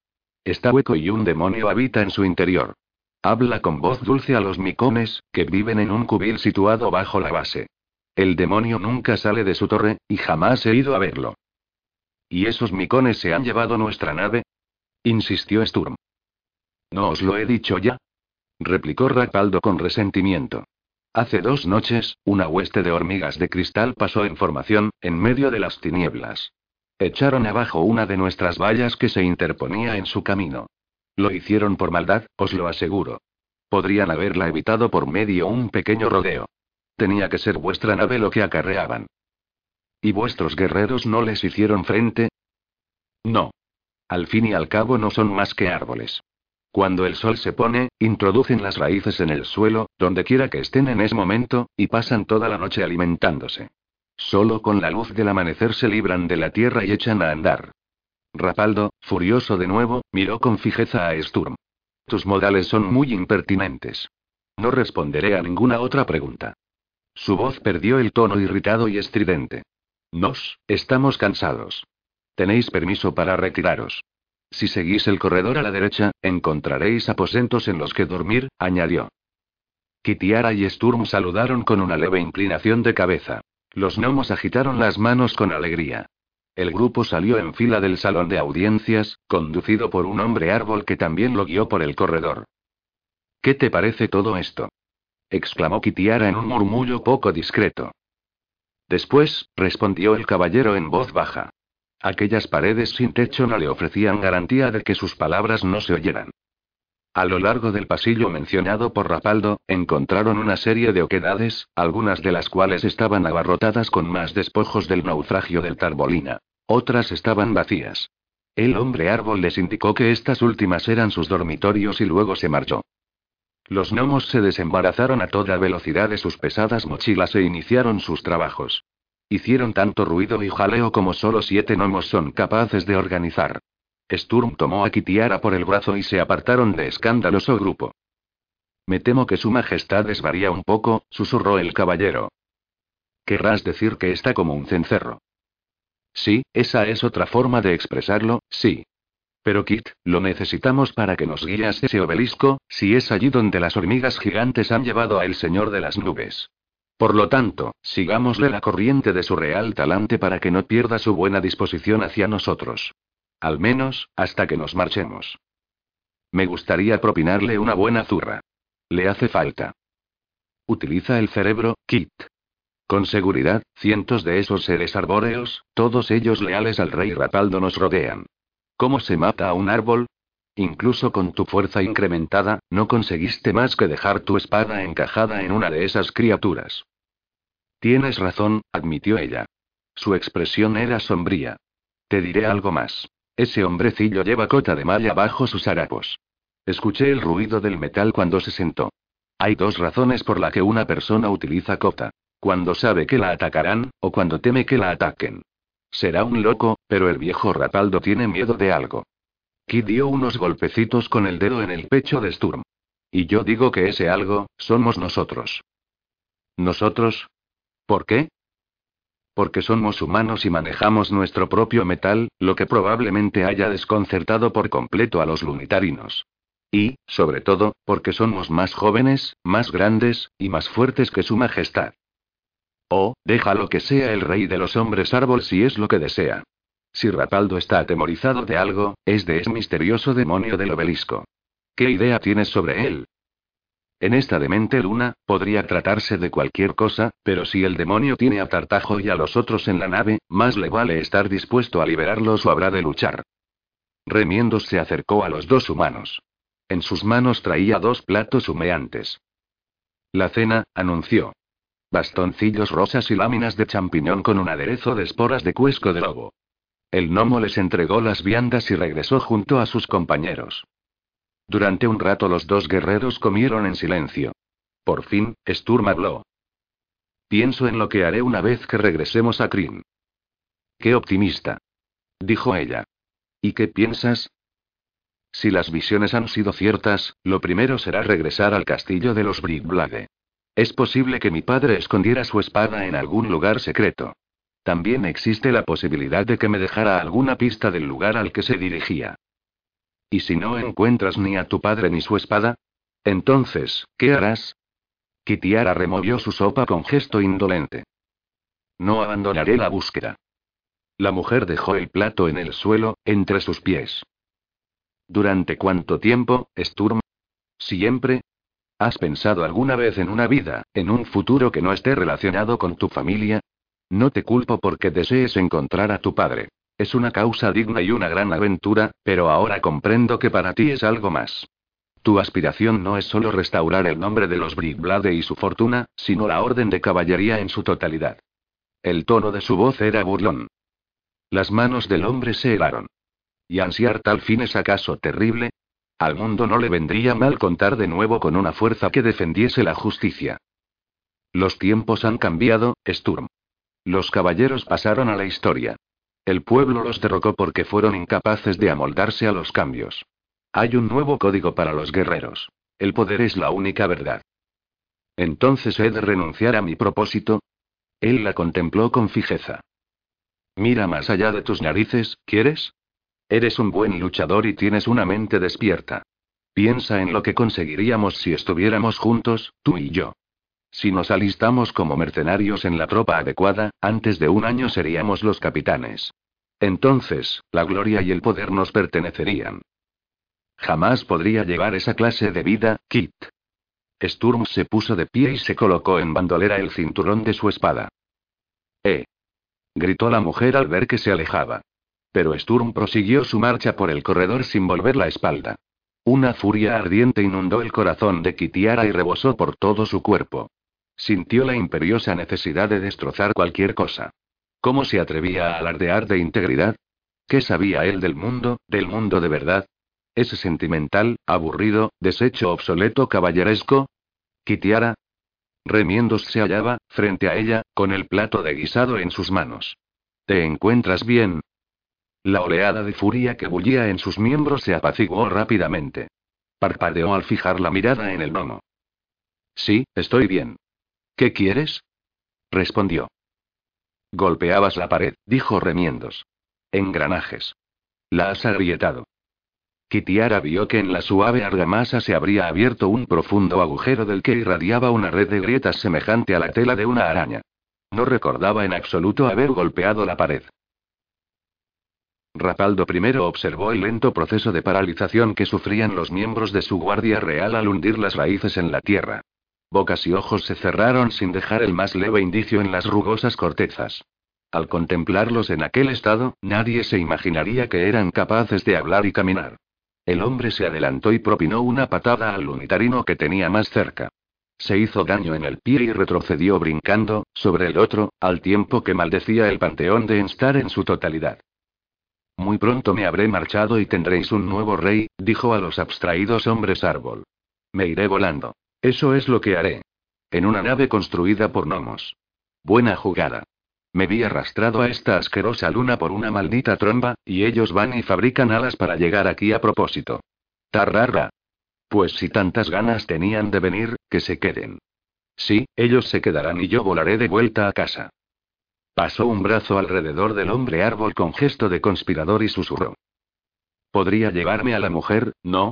Está hueco y un demonio habita en su interior. Habla con voz dulce a los micones, que viven en un cubil situado bajo la base. El demonio nunca sale de su torre, y jamás he ido a verlo. ¿Y esos micones se han llevado nuestra nave? insistió Sturm. ¿No os lo he dicho ya? replicó Rapaldo con resentimiento. Hace dos noches, una hueste de hormigas de cristal pasó en formación, en medio de las tinieblas. Echaron abajo una de nuestras vallas que se interponía en su camino. Lo hicieron por maldad, os lo aseguro. Podrían haberla evitado por medio un pequeño rodeo. Tenía que ser vuestra nave lo que acarreaban. ¿Y vuestros guerreros no les hicieron frente? No. Al fin y al cabo no son más que árboles. Cuando el sol se pone, introducen las raíces en el suelo, donde quiera que estén en ese momento, y pasan toda la noche alimentándose. Solo con la luz del amanecer se libran de la tierra y echan a andar. Rapaldo, furioso de nuevo, miró con fijeza a Sturm. Tus modales son muy impertinentes. No responderé a ninguna otra pregunta. Su voz perdió el tono irritado y estridente. Nos, estamos cansados. Tenéis permiso para retiraros. Si seguís el corredor a la derecha, encontraréis aposentos en los que dormir, añadió. Kitiara y Sturm saludaron con una leve inclinación de cabeza. Los gnomos agitaron las manos con alegría. El grupo salió en fila del salón de audiencias, conducido por un hombre árbol que también lo guió por el corredor. ¿Qué te parece todo esto? exclamó Kitiara en un murmullo poco discreto. Después, respondió el caballero en voz baja. Aquellas paredes sin techo no le ofrecían garantía de que sus palabras no se oyeran. A lo largo del pasillo mencionado por Rapaldo, encontraron una serie de oquedades, algunas de las cuales estaban abarrotadas con más despojos del naufragio del Tarbolina. Otras estaban vacías. El hombre árbol les indicó que estas últimas eran sus dormitorios y luego se marchó. Los gnomos se desembarazaron a toda velocidad de sus pesadas mochilas e iniciaron sus trabajos. Hicieron tanto ruido y jaleo como solo siete gnomos son capaces de organizar. Sturm tomó a Kitiara por el brazo y se apartaron de escandaloso grupo. Me temo que su majestad desvaría un poco, susurró el caballero. Querrás decir que está como un cencerro. Sí, esa es otra forma de expresarlo, sí. Pero Kit, lo necesitamos para que nos guías ese obelisco, si es allí donde las hormigas gigantes han llevado a el señor de las nubes. Por lo tanto, sigámosle la corriente de su real talante para que no pierda su buena disposición hacia nosotros. Al menos, hasta que nos marchemos. Me gustaría propinarle una buena zurra. Le hace falta. Utiliza el cerebro, Kit. Con seguridad, cientos de esos seres arbóreos, todos ellos leales al rey Rapaldo nos rodean. ¿Cómo se mata a un árbol? Incluso con tu fuerza incrementada, no conseguiste más que dejar tu espada encajada en una de esas criaturas. Tienes razón, admitió ella. Su expresión era sombría. Te diré algo más. Ese hombrecillo lleva cota de malla bajo sus harapos. Escuché el ruido del metal cuando se sentó. Hay dos razones por la que una persona utiliza cota. Cuando sabe que la atacarán, o cuando teme que la ataquen. Será un loco, pero el viejo Rapaldo tiene miedo de algo. Kid dio unos golpecitos con el dedo en el pecho de Sturm. Y yo digo que ese algo, somos nosotros. ¿Nosotros? ¿Por qué? Porque somos humanos y manejamos nuestro propio metal, lo que probablemente haya desconcertado por completo a los lunitarinos. Y, sobre todo, porque somos más jóvenes, más grandes, y más fuertes que su majestad. Oh, déjalo que sea el rey de los hombres árbol si es lo que desea. Si Rapaldo está atemorizado de algo, es de ese misterioso demonio del obelisco. ¿Qué idea tienes sobre él? En esta demente luna, podría tratarse de cualquier cosa, pero si el demonio tiene a Tartajo y a los otros en la nave, más le vale estar dispuesto a liberarlos o habrá de luchar. Remiendos se acercó a los dos humanos. En sus manos traía dos platos humeantes. La cena, anunció. Bastoncillos rosas y láminas de champiñón con un aderezo de esporas de cuesco de lobo. El gnomo les entregó las viandas y regresó junto a sus compañeros. Durante un rato los dos guerreros comieron en silencio. Por fin, Sturm habló. Pienso en lo que haré una vez que regresemos a Kryn. Qué optimista. Dijo ella. ¿Y qué piensas? Si las visiones han sido ciertas, lo primero será regresar al castillo de los Brickblade. Es posible que mi padre escondiera su espada en algún lugar secreto. También existe la posibilidad de que me dejara alguna pista del lugar al que se dirigía. ¿Y si no encuentras ni a tu padre ni su espada? Entonces, ¿qué harás? Kitiara removió su sopa con gesto indolente. No abandonaré la búsqueda. La mujer dejó el plato en el suelo, entre sus pies. ¿Durante cuánto tiempo, Sturm? Siempre. ¿Has pensado alguna vez en una vida, en un futuro que no esté relacionado con tu familia? No te culpo porque desees encontrar a tu padre. Es una causa digna y una gran aventura, pero ahora comprendo que para ti es algo más. Tu aspiración no es solo restaurar el nombre de los Brickblade y su fortuna, sino la orden de caballería en su totalidad. El tono de su voz era burlón. Las manos del hombre se helaron. ¿Y ansiar tal fin es acaso terrible? Al mundo no le vendría mal contar de nuevo con una fuerza que defendiese la justicia. Los tiempos han cambiado, Sturm. Los caballeros pasaron a la historia. El pueblo los derrocó porque fueron incapaces de amoldarse a los cambios. Hay un nuevo código para los guerreros. El poder es la única verdad. Entonces he de renunciar a mi propósito. Él la contempló con fijeza. Mira más allá de tus narices, ¿quieres? Eres un buen luchador y tienes una mente despierta. Piensa en lo que conseguiríamos si estuviéramos juntos, tú y yo. Si nos alistamos como mercenarios en la tropa adecuada, antes de un año seríamos los capitanes. Entonces, la gloria y el poder nos pertenecerían. Jamás podría llevar esa clase de vida, Kit. Sturm se puso de pie y se colocó en bandolera el cinturón de su espada. ¡Eh! gritó la mujer al ver que se alejaba. Pero Sturm prosiguió su marcha por el corredor sin volver la espalda. Una furia ardiente inundó el corazón de Kitiara y rebosó por todo su cuerpo. Sintió la imperiosa necesidad de destrozar cualquier cosa. ¿Cómo se atrevía a alardear de integridad? ¿Qué sabía él del mundo, del mundo de verdad? ¿Ese sentimental, aburrido, deshecho obsoleto caballeresco? Kitiara. Remiendos se hallaba, frente a ella, con el plato de guisado en sus manos. ¿Te encuentras bien? La oleada de furia que bullía en sus miembros se apaciguó rápidamente. Parpadeó al fijar la mirada en el gnomo. Sí, estoy bien. ¿Qué quieres? respondió. Golpeabas la pared, dijo remiendos. Engranajes. La has agrietado. Kitiara vio que en la suave argamasa se habría abierto un profundo agujero del que irradiaba una red de grietas semejante a la tela de una araña. No recordaba en absoluto haber golpeado la pared. Rapaldo I observó el lento proceso de paralización que sufrían los miembros de su guardia real al hundir las raíces en la tierra. Bocas y ojos se cerraron sin dejar el más leve indicio en las rugosas cortezas. Al contemplarlos en aquel estado, nadie se imaginaría que eran capaces de hablar y caminar. El hombre se adelantó y propinó una patada al unitarino que tenía más cerca. Se hizo daño en el pie y retrocedió brincando, sobre el otro, al tiempo que maldecía el panteón de Enstar en su totalidad. Muy pronto me habré marchado y tendréis un nuevo rey, dijo a los abstraídos hombres árbol. Me iré volando. Eso es lo que haré. En una nave construida por gnomos. Buena jugada. Me vi arrastrado a esta asquerosa luna por una maldita tromba, y ellos van y fabrican alas para llegar aquí a propósito. Tarrara. Pues si tantas ganas tenían de venir, que se queden. Sí, ellos se quedarán y yo volaré de vuelta a casa. Pasó un brazo alrededor del hombre árbol con gesto de conspirador y susurró. Podría llevarme a la mujer, ¿no?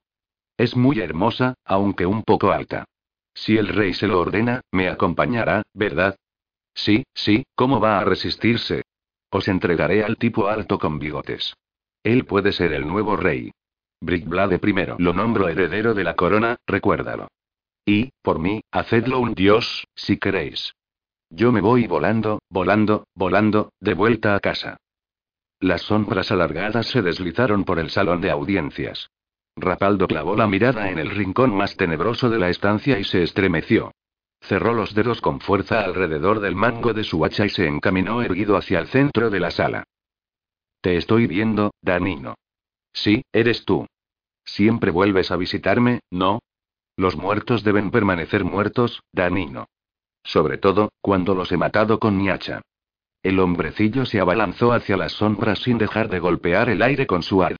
Es muy hermosa, aunque un poco alta. Si el rey se lo ordena, me acompañará, ¿verdad? Sí, sí, ¿cómo va a resistirse? Os entregaré al tipo alto con bigotes. Él puede ser el nuevo rey. Brickblade primero lo nombro heredero de la corona, recuérdalo. Y, por mí, hacedlo un dios, si queréis. Yo me voy volando, volando, volando, de vuelta a casa. Las sombras alargadas se deslizaron por el salón de audiencias. Rapaldo clavó la mirada en el rincón más tenebroso de la estancia y se estremeció. Cerró los dedos con fuerza alrededor del mango de su hacha y se encaminó erguido hacia el centro de la sala. Te estoy viendo, Danino. Sí, eres tú. Siempre vuelves a visitarme, ¿no? Los muertos deben permanecer muertos, Danino. Sobre todo, cuando los he matado con mi hacha. El hombrecillo se abalanzó hacia las sombras sin dejar de golpear el aire con su ar.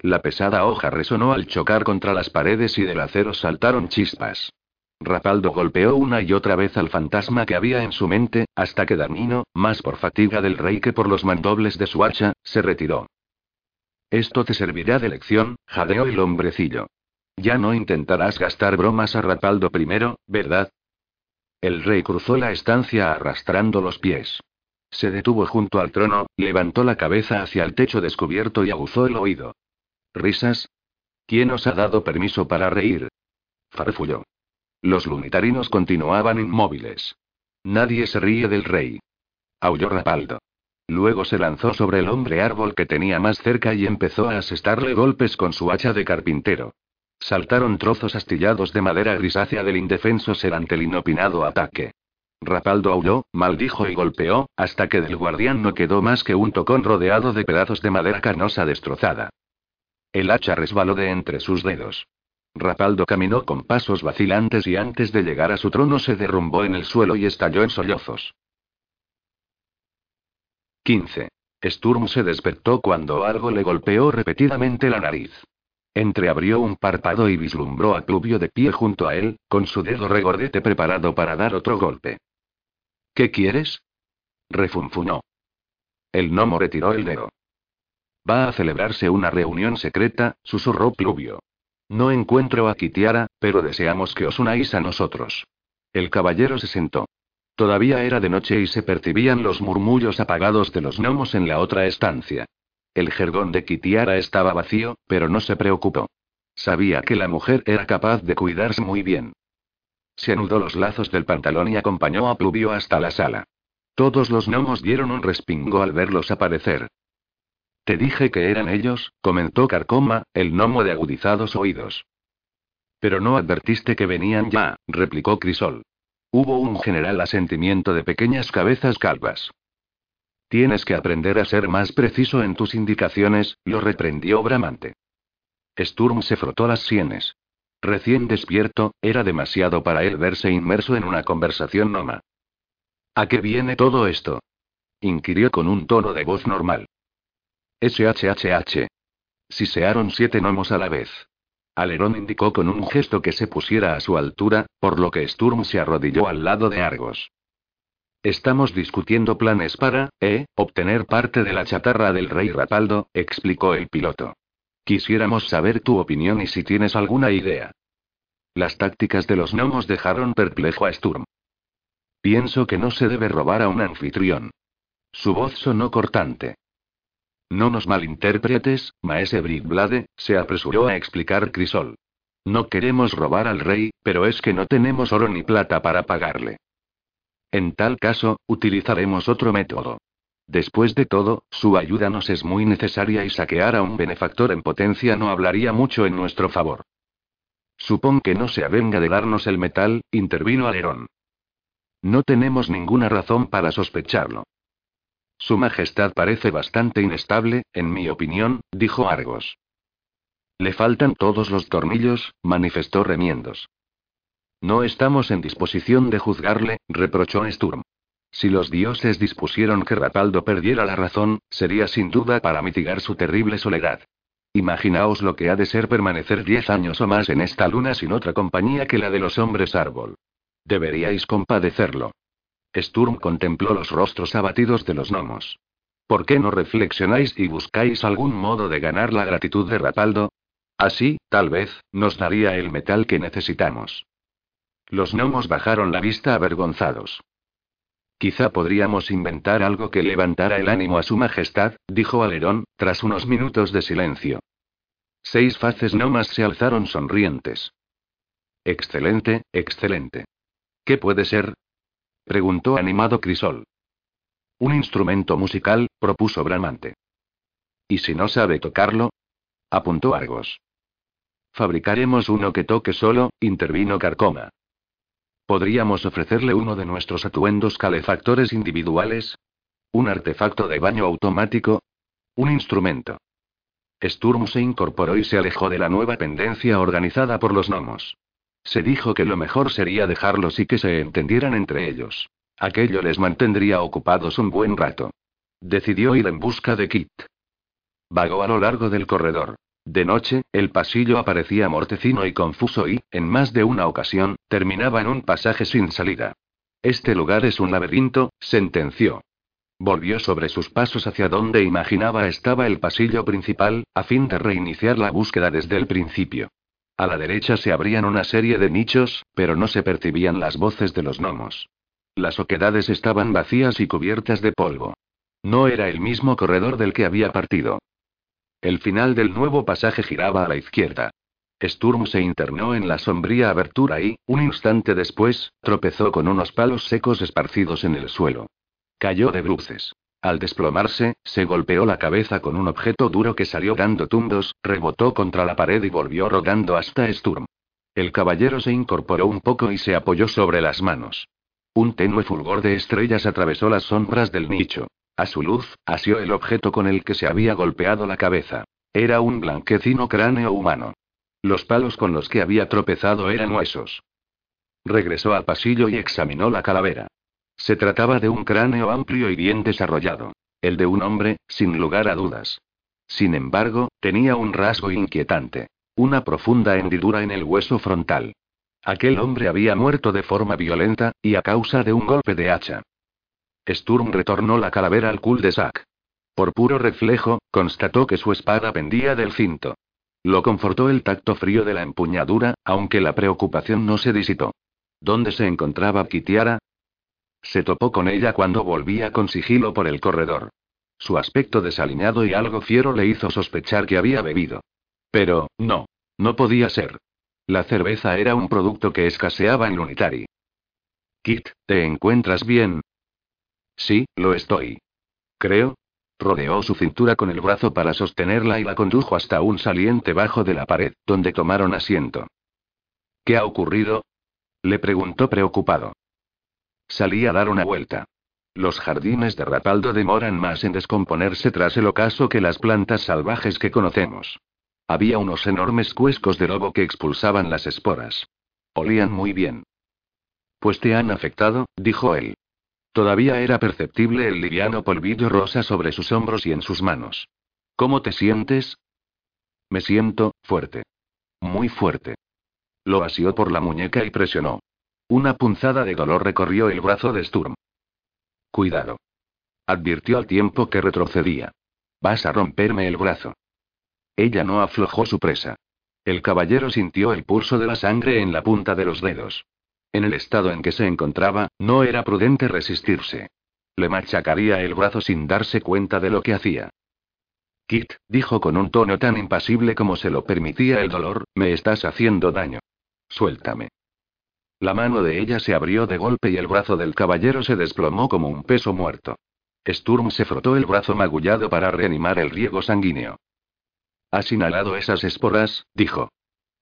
La pesada hoja resonó al chocar contra las paredes y del acero saltaron chispas. Rapaldo golpeó una y otra vez al fantasma que había en su mente, hasta que Danino, más por fatiga del rey que por los mandobles de su hacha, se retiró. Esto te servirá de lección, jadeó el hombrecillo. Ya no intentarás gastar bromas a Rapaldo primero, ¿verdad? El rey cruzó la estancia arrastrando los pies. Se detuvo junto al trono, levantó la cabeza hacia el techo descubierto y aguzó el oído. ¿Risas? ¿Quién os ha dado permiso para reír? Farfulló. Los lunitarinos continuaban inmóviles. Nadie se ríe del rey. Aulló Rapaldo. luego se lanzó sobre el hombre árbol que tenía más cerca y empezó a asestarle golpes con su hacha de carpintero. Saltaron trozos astillados de madera grisácea del indefenso ser ante el inopinado ataque. Rapaldo aulló, maldijo y golpeó, hasta que del guardián no quedó más que un tocón rodeado de pedazos de madera carnosa destrozada. El hacha resbaló de entre sus dedos. Rapaldo caminó con pasos vacilantes y antes de llegar a su trono se derrumbó en el suelo y estalló en sollozos. 15. Sturm se despertó cuando algo le golpeó repetidamente la nariz. Entreabrió un párpado y vislumbró a Pluvio de pie junto a él, con su dedo regordete preparado para dar otro golpe. ¿Qué quieres? refunfunó. El gnomo retiró el dedo. Va a celebrarse una reunión secreta, susurró Pluvio. No encuentro a Kitiara, pero deseamos que os unáis a nosotros. El caballero se sentó. Todavía era de noche y se percibían los murmullos apagados de los gnomos en la otra estancia. El jergón de Kitiara estaba vacío, pero no se preocupó. Sabía que la mujer era capaz de cuidarse muy bien. Se anudó los lazos del pantalón y acompañó a Pluvio hasta la sala. Todos los gnomos dieron un respingo al verlos aparecer. Te dije que eran ellos, comentó Carcoma, el gnomo de agudizados oídos. Pero no advertiste que venían ya, replicó Crisol. Hubo un general asentimiento de pequeñas cabezas calvas. Tienes que aprender a ser más preciso en tus indicaciones, lo reprendió Bramante. Sturm se frotó las sienes. Recién despierto, era demasiado para él verse inmerso en una conversación noma. ¿A qué viene todo esto? inquirió con un tono de voz normal. SHHH. Sisearon siete gnomos a la vez. Alerón indicó con un gesto que se pusiera a su altura, por lo que Sturm se arrodilló al lado de Argos. Estamos discutiendo planes para, eh, obtener parte de la chatarra del rey Rapaldo, explicó el piloto. Quisiéramos saber tu opinión y si tienes alguna idea. Las tácticas de los gnomos dejaron perplejo a Sturm. Pienso que no se debe robar a un anfitrión. Su voz sonó cortante. No nos malinterpretes, maese Brigblade, se apresuró a explicar Crisol. No queremos robar al rey, pero es que no tenemos oro ni plata para pagarle. En tal caso, utilizaremos otro método. Después de todo, su ayuda nos es muy necesaria y saquear a un benefactor en potencia no hablaría mucho en nuestro favor. Supón que no se avenga de darnos el metal, intervino Alerón. No tenemos ninguna razón para sospecharlo. Su Majestad parece bastante inestable, en mi opinión, dijo Argos. Le faltan todos los tornillos, manifestó Remiendos. No estamos en disposición de juzgarle, reprochó Sturm. Si los dioses dispusieron que Rapaldo perdiera la razón, sería sin duda para mitigar su terrible soledad. Imaginaos lo que ha de ser permanecer diez años o más en esta luna sin otra compañía que la de los hombres árbol. Deberíais compadecerlo. Sturm contempló los rostros abatidos de los gnomos. ¿Por qué no reflexionáis y buscáis algún modo de ganar la gratitud de Rapaldo? Así, tal vez, nos daría el metal que necesitamos. Los gnomos bajaron la vista avergonzados. Quizá podríamos inventar algo que levantara el ánimo a su majestad, dijo Alerón, tras unos minutos de silencio. Seis faces gnomas se alzaron sonrientes. Excelente, excelente. ¿Qué puede ser? Preguntó animado Crisol. Un instrumento musical, propuso Bramante. ¿Y si no sabe tocarlo? apuntó Argos. Fabricaremos uno que toque solo, intervino Carcoma. Podríamos ofrecerle uno de nuestros atuendos calefactores individuales. Un artefacto de baño automático. Un instrumento. Sturm se incorporó y se alejó de la nueva pendencia organizada por los gnomos. Se dijo que lo mejor sería dejarlos y que se entendieran entre ellos. Aquello les mantendría ocupados un buen rato. Decidió ir en busca de Kit. Vagó a lo largo del corredor. De noche, el pasillo aparecía mortecino y confuso y, en más de una ocasión, terminaba en un pasaje sin salida. Este lugar es un laberinto, sentenció. Volvió sobre sus pasos hacia donde imaginaba estaba el pasillo principal, a fin de reiniciar la búsqueda desde el principio. A la derecha se abrían una serie de nichos, pero no se percibían las voces de los gnomos. Las oquedades estaban vacías y cubiertas de polvo. No era el mismo corredor del que había partido. El final del nuevo pasaje giraba a la izquierda. Sturm se internó en la sombría abertura y, un instante después, tropezó con unos palos secos esparcidos en el suelo. Cayó de bruces. Al desplomarse, se golpeó la cabeza con un objeto duro que salió dando tumbos, rebotó contra la pared y volvió rodando hasta Sturm. El caballero se incorporó un poco y se apoyó sobre las manos. Un tenue fulgor de estrellas atravesó las sombras del nicho. A su luz, asió el objeto con el que se había golpeado la cabeza. Era un blanquecino cráneo humano. Los palos con los que había tropezado eran huesos. Regresó al pasillo y examinó la calavera. Se trataba de un cráneo amplio y bien desarrollado. El de un hombre, sin lugar a dudas. Sin embargo, tenía un rasgo inquietante. Una profunda hendidura en el hueso frontal. Aquel hombre había muerto de forma violenta, y a causa de un golpe de hacha. Sturm retornó la calavera al cul-de-sac. Por puro reflejo, constató que su espada pendía del cinto. Lo confortó el tacto frío de la empuñadura, aunque la preocupación no se disipó. ¿Dónde se encontraba Kitiara? Se topó con ella cuando volvía con sigilo por el corredor. Su aspecto desaliñado y algo fiero le hizo sospechar que había bebido. Pero, no. No podía ser. La cerveza era un producto que escaseaba en Lunitari. Kit, ¿te encuentras bien? Sí, lo estoy. Creo. Rodeó su cintura con el brazo para sostenerla y la condujo hasta un saliente bajo de la pared, donde tomaron asiento. ¿Qué ha ocurrido? Le preguntó preocupado. Salí a dar una vuelta. Los jardines de Rapaldo demoran más en descomponerse tras el ocaso que las plantas salvajes que conocemos. Había unos enormes cuescos de lobo que expulsaban las esporas. Olían muy bien. Pues te han afectado, dijo él. Todavía era perceptible el liviano polvillo rosa sobre sus hombros y en sus manos. ¿Cómo te sientes? Me siento, fuerte. Muy fuerte. Lo asió por la muñeca y presionó. Una punzada de dolor recorrió el brazo de Sturm. Cuidado. Advirtió al tiempo que retrocedía. Vas a romperme el brazo. Ella no aflojó su presa. El caballero sintió el pulso de la sangre en la punta de los dedos. En el estado en que se encontraba, no era prudente resistirse. Le machacaría el brazo sin darse cuenta de lo que hacía. Kit, dijo con un tono tan impasible como se lo permitía el dolor, me estás haciendo daño. Suéltame. La mano de ella se abrió de golpe y el brazo del caballero se desplomó como un peso muerto. Sturm se frotó el brazo magullado para reanimar el riego sanguíneo. Has inhalado esas esporas, dijo.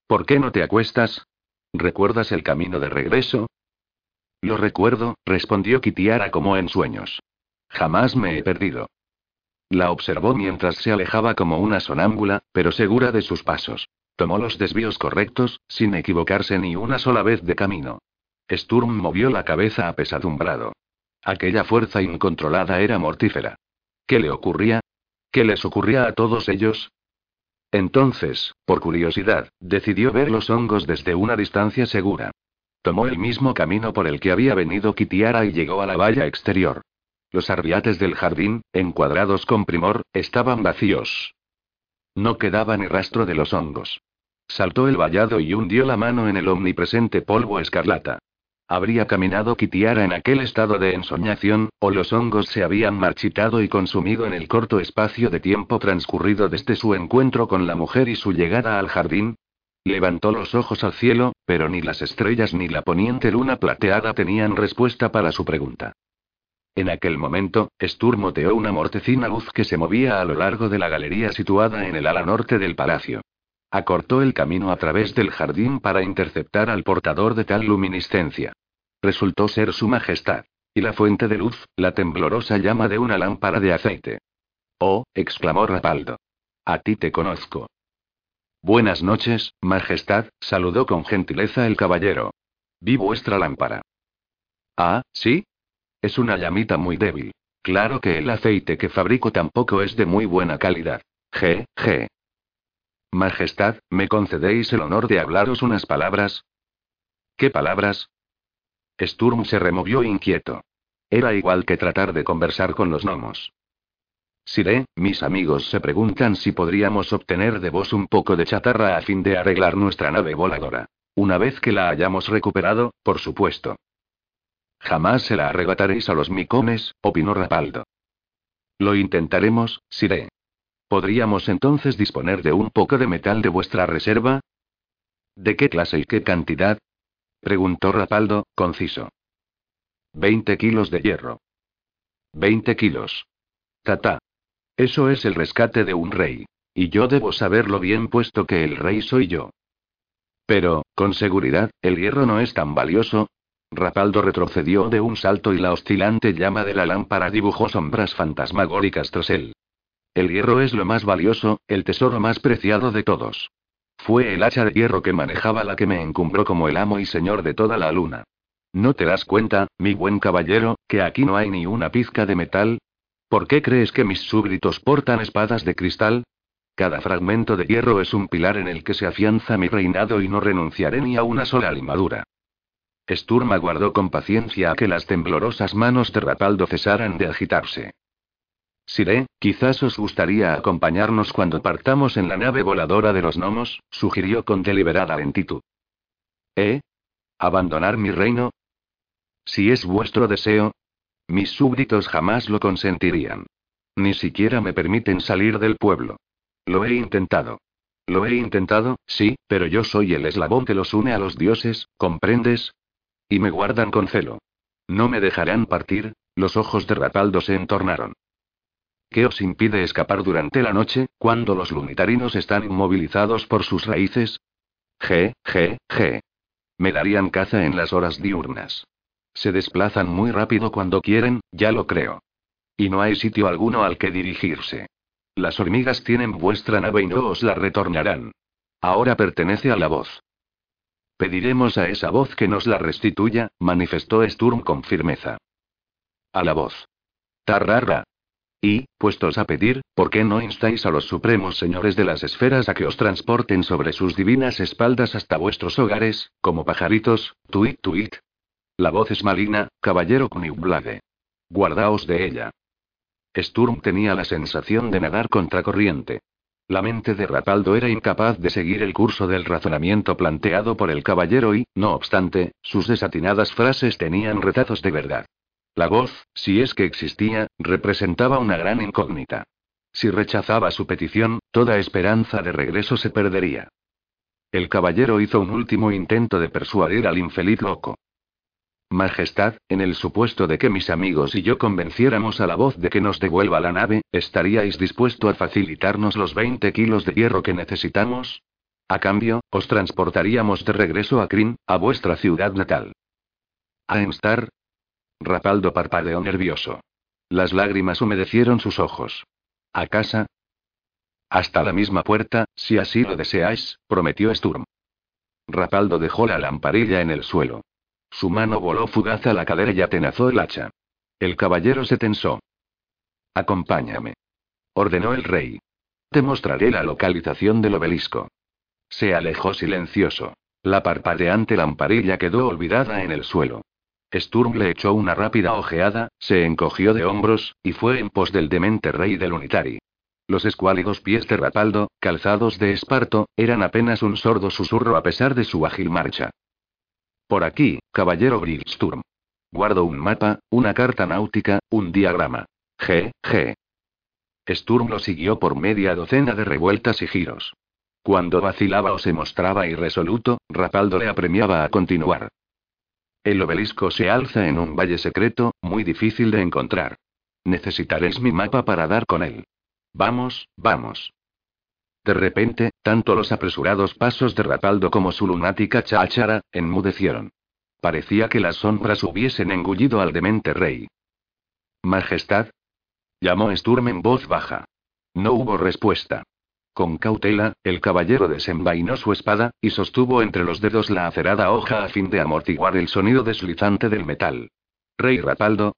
¿Por qué no te acuestas? ¿Recuerdas el camino de regreso? Lo recuerdo, respondió Kitiara como en sueños. Jamás me he perdido. La observó mientras se alejaba como una sonámbula, pero segura de sus pasos. Tomó los desvíos correctos, sin equivocarse ni una sola vez de camino. Sturm movió la cabeza apesadumbrado. Aquella fuerza incontrolada era mortífera. ¿Qué le ocurría? ¿Qué les ocurría a todos ellos? Entonces, por curiosidad, decidió ver los hongos desde una distancia segura. Tomó el mismo camino por el que había venido Kitiara y llegó a la valla exterior. Los arriates del jardín, encuadrados con primor, estaban vacíos. No quedaba ni rastro de los hongos. Saltó el vallado y hundió la mano en el omnipresente polvo escarlata. Habría caminado Kitiara en aquel estado de ensoñación, o los hongos se habían marchitado y consumido en el corto espacio de tiempo transcurrido desde su encuentro con la mujer y su llegada al jardín. Levantó los ojos al cielo, pero ni las estrellas ni la poniente luna plateada tenían respuesta para su pregunta. En aquel momento, Sturm moteó una mortecina luz que se movía a lo largo de la galería situada en el ala norte del palacio. Acortó el camino a través del jardín para interceptar al portador de tal luminiscencia. Resultó ser su majestad. Y la fuente de luz, la temblorosa llama de una lámpara de aceite. Oh, exclamó Rapaldo. A ti te conozco. Buenas noches, majestad, saludó con gentileza el caballero. Vi vuestra lámpara. Ah, ¿sí? Es una llamita muy débil. Claro que el aceite que fabrico tampoco es de muy buena calidad. G, G. Majestad, ¿me concedéis el honor de hablaros unas palabras? ¿Qué palabras? Sturm se removió inquieto. Era igual que tratar de conversar con los gnomos. Siré, mis amigos se preguntan si podríamos obtener de vos un poco de chatarra a fin de arreglar nuestra nave voladora. Una vez que la hayamos recuperado, por supuesto. Jamás se la arrebataréis a los micones, opinó Rapaldo. Lo intentaremos, Siré. ¿Podríamos entonces disponer de un poco de metal de vuestra reserva? ¿De qué clase y qué cantidad? Preguntó Rapaldo, conciso. Veinte kilos de hierro. Veinte kilos. Tata. Eso es el rescate de un rey. Y yo debo saberlo bien puesto que el rey soy yo. Pero, con seguridad, el hierro no es tan valioso. Rapaldo retrocedió de un salto y la oscilante llama de la lámpara dibujó sombras fantasmagóricas tras él. El hierro es lo más valioso, el tesoro más preciado de todos. Fue el hacha de hierro que manejaba la que me encumbró como el amo y señor de toda la luna. ¿No te das cuenta, mi buen caballero, que aquí no hay ni una pizca de metal? ¿Por qué crees que mis súbditos portan espadas de cristal? Cada fragmento de hierro es un pilar en el que se afianza mi reinado y no renunciaré ni a una sola limadura. Sturm aguardó con paciencia a que las temblorosas manos de Rapaldo cesaran de agitarse. Siré, quizás os gustaría acompañarnos cuando partamos en la nave voladora de los gnomos, sugirió con deliberada lentitud. ¿Eh? ¿Abandonar mi reino? Si es vuestro deseo. Mis súbditos jamás lo consentirían. Ni siquiera me permiten salir del pueblo. Lo he intentado. Lo he intentado, sí, pero yo soy el eslabón que los une a los dioses, ¿comprendes? Y me guardan con celo. No me dejarán partir, los ojos de Rapaldo se entornaron. ¿Qué os impide escapar durante la noche, cuando los lunitarinos están inmovilizados por sus raíces? G, G, G. Me darían caza en las horas diurnas. Se desplazan muy rápido cuando quieren, ya lo creo. Y no hay sitio alguno al que dirigirse. Las hormigas tienen vuestra nave y no os la retornarán. Ahora pertenece a la voz. Pediremos a esa voz que nos la restituya, manifestó Sturm con firmeza. A la voz. Tarrara. Y, puestos a pedir, ¿por qué no instáis a los supremos señores de las esferas a que os transporten sobre sus divinas espaldas hasta vuestros hogares, como pajaritos, tuit tuit? La voz es maligna, caballero Kuniblade. Guardaos de ella. Sturm tenía la sensación de nadar contracorriente. La mente de Rapaldo era incapaz de seguir el curso del razonamiento planteado por el caballero y, no obstante, sus desatinadas frases tenían retazos de verdad. La voz, si es que existía, representaba una gran incógnita. Si rechazaba su petición, toda esperanza de regreso se perdería. El caballero hizo un último intento de persuadir al infeliz loco. Majestad, en el supuesto de que mis amigos y yo convenciéramos a la voz de que nos devuelva la nave, ¿estaríais dispuesto a facilitarnos los 20 kilos de hierro que necesitamos? A cambio, os transportaríamos de regreso a Krim, a vuestra ciudad natal. ¿A Enstar? Rapaldo parpadeó nervioso. Las lágrimas humedecieron sus ojos. ¿A casa? Hasta la misma puerta, si así lo deseáis, prometió Sturm. Rapaldo dejó la lamparilla en el suelo. Su mano voló fugaz a la cadera y atenazó el hacha. El caballero se tensó. Acompáñame. Ordenó el rey. Te mostraré la localización del obelisco. Se alejó silencioso. La parpadeante lamparilla quedó olvidada en el suelo. Sturm le echó una rápida ojeada, se encogió de hombros, y fue en pos del demente rey del Unitari. Los escuálidos pies de Rapaldo, calzados de esparto, eran apenas un sordo susurro a pesar de su ágil marcha. Por aquí, caballero Briggsturm. Guardo un mapa, una carta náutica, un diagrama. G, G. Sturm lo siguió por media docena de revueltas y giros. Cuando vacilaba o se mostraba irresoluto, Rapaldo le apremiaba a continuar. El obelisco se alza en un valle secreto, muy difícil de encontrar. Necesitaréis mi mapa para dar con él. Vamos, vamos. De repente, tanto los apresurados pasos de Rapaldo como su lunática cháchara, enmudecieron. Parecía que las sombras hubiesen engullido al demente rey. Majestad. Llamó Sturm en voz baja. No hubo respuesta. Con cautela, el caballero desenvainó su espada, y sostuvo entre los dedos la acerada hoja a fin de amortiguar el sonido deslizante del metal. Rey Rapaldo.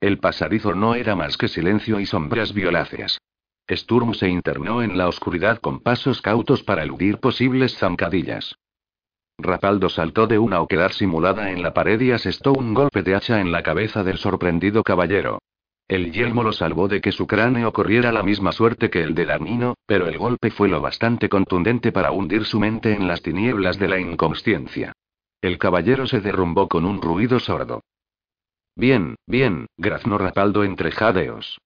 El pasadizo no era más que silencio y sombras violáceas. Sturm se internó en la oscuridad con pasos cautos para eludir posibles zancadillas. Rapaldo saltó de una oquedad simulada en la pared y asestó un golpe de hacha en la cabeza del sorprendido caballero. El yelmo lo salvó de que su cráneo corriera la misma suerte que el de Darnino, pero el golpe fue lo bastante contundente para hundir su mente en las tinieblas de la inconsciencia. El caballero se derrumbó con un ruido sordo. Bien, bien, graznó Rapaldo entre jadeos.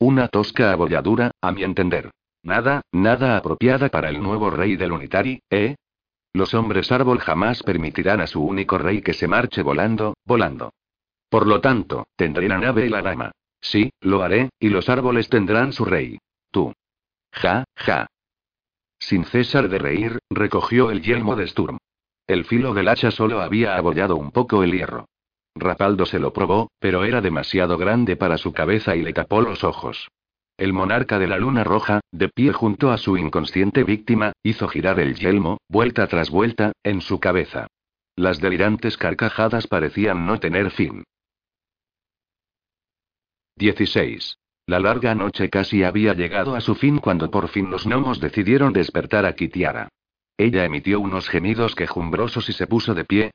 Una tosca abolladura, a mi entender. Nada, nada apropiada para el nuevo rey del Unitari, ¿eh? Los hombres árbol jamás permitirán a su único rey que se marche volando, volando. Por lo tanto, tendré la nave y la dama. Sí, lo haré, y los árboles tendrán su rey. Tú. Ja, ja. Sin cesar de reír, recogió el yelmo de Sturm. El filo del hacha solo había abollado un poco el hierro. Rapaldo se lo probó, pero era demasiado grande para su cabeza y le tapó los ojos. El monarca de la luna roja, de pie junto a su inconsciente víctima, hizo girar el yelmo, vuelta tras vuelta, en su cabeza. Las delirantes carcajadas parecían no tener fin. 16. La larga noche casi había llegado a su fin cuando por fin los gnomos decidieron despertar a Kitiara. Ella emitió unos gemidos quejumbrosos y se puso de pie.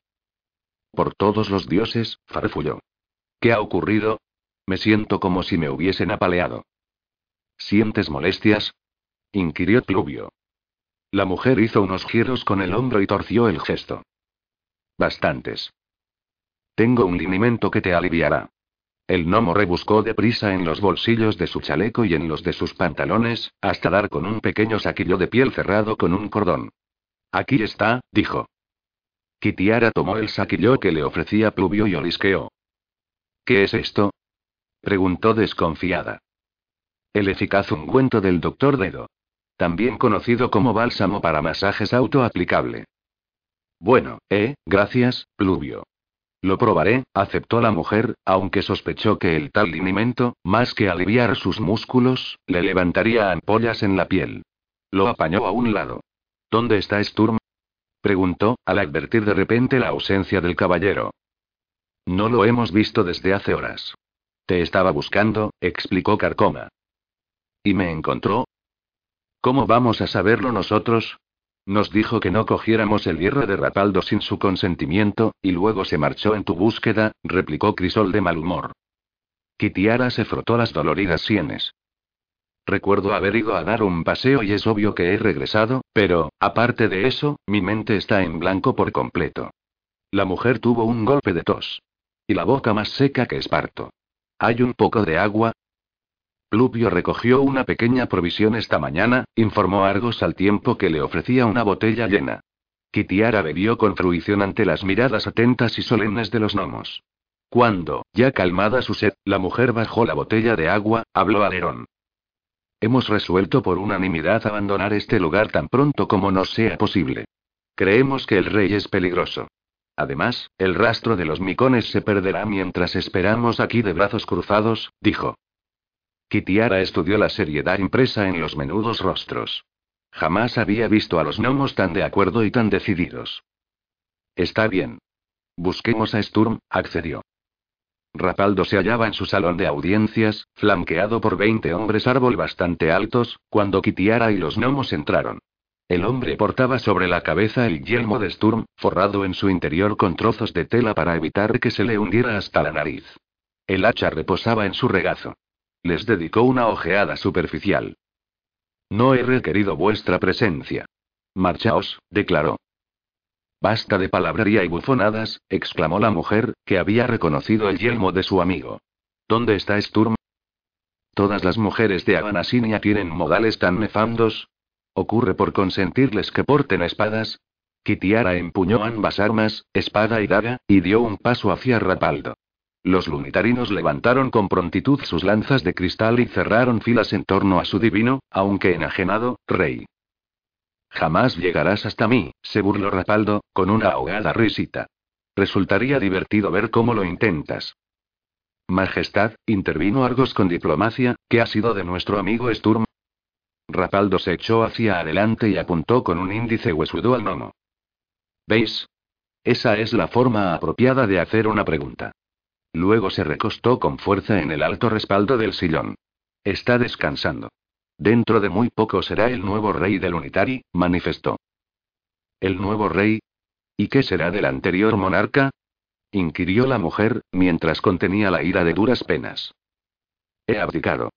Por todos los dioses, farfulló. ¿Qué ha ocurrido? Me siento como si me hubiesen apaleado. ¿Sientes molestias? inquirió Pluvio. La mujer hizo unos giros con el hombro y torció el gesto. Bastantes. Tengo un linimento que te aliviará. El gnomo rebuscó deprisa en los bolsillos de su chaleco y en los de sus pantalones, hasta dar con un pequeño saquillo de piel cerrado con un cordón. Aquí está, dijo. Kitiara tomó el saquillo que le ofrecía Pluvio y olisqueó. ¿Qué es esto? preguntó desconfiada. El eficaz ungüento del doctor Dedo. También conocido como bálsamo para masajes autoaplicable. Bueno, eh, gracias, Pluvio. Lo probaré, aceptó la mujer, aunque sospechó que el tal linimento, más que aliviar sus músculos, le levantaría ampollas en la piel. Lo apañó a un lado. ¿Dónde está Sturm? preguntó, al advertir de repente la ausencia del caballero. No lo hemos visto desde hace horas. Te estaba buscando, explicó Carcoma. ¿Y me encontró? ¿Cómo vamos a saberlo nosotros? Nos dijo que no cogiéramos el hierro de Rapaldo sin su consentimiento, y luego se marchó en tu búsqueda, replicó Crisol de mal humor. Kitiara se frotó las doloridas sienes. Recuerdo haber ido a dar un paseo y es obvio que he regresado, pero, aparte de eso, mi mente está en blanco por completo. La mujer tuvo un golpe de tos. Y la boca más seca que esparto. ¿Hay un poco de agua? Pluvio recogió una pequeña provisión esta mañana, informó Argos al tiempo que le ofrecía una botella llena. Kitiara bebió con fruición ante las miradas atentas y solemnes de los gnomos. Cuando, ya calmada su sed, la mujer bajó la botella de agua, habló a Lerón. Hemos resuelto por unanimidad abandonar este lugar tan pronto como nos sea posible. Creemos que el rey es peligroso. Además, el rastro de los micones se perderá mientras esperamos aquí de brazos cruzados, dijo. Kitiara estudió la seriedad impresa en los menudos rostros. Jamás había visto a los gnomos tan de acuerdo y tan decididos. Está bien. Busquemos a Sturm, accedió. Rapaldo se hallaba en su salón de audiencias, flanqueado por veinte hombres árbol bastante altos, cuando Kitiara y los gnomos entraron. El hombre portaba sobre la cabeza el yelmo de Sturm, forrado en su interior con trozos de tela para evitar que se le hundiera hasta la nariz. El hacha reposaba en su regazo. Les dedicó una ojeada superficial. No he requerido vuestra presencia. Marchaos, declaró. Basta de palabrería y bufonadas, exclamó la mujer, que había reconocido el yelmo de su amigo. ¿Dónde está Sturm? Todas las mujeres de Abanasinia tienen modales tan nefandos. ¿Ocurre por consentirles que porten espadas? Kitiara empuñó ambas armas, espada y daga, y dio un paso hacia Rapaldo. Los lunitarinos levantaron con prontitud sus lanzas de cristal y cerraron filas en torno a su divino, aunque enajenado, rey. Jamás llegarás hasta mí, se burló Rapaldo, con una ahogada risita. Resultaría divertido ver cómo lo intentas. Majestad, intervino Argos con diplomacia, ¿qué ha sido de nuestro amigo Sturm? Rapaldo se echó hacia adelante y apuntó con un índice huesudo al gnomo. ¿Veis? Esa es la forma apropiada de hacer una pregunta. Luego se recostó con fuerza en el alto respaldo del sillón. Está descansando. Dentro de muy poco será el nuevo rey del Unitari, manifestó. ¿El nuevo rey? ¿Y qué será del anterior monarca? inquirió la mujer, mientras contenía la ira de duras penas. He abdicado.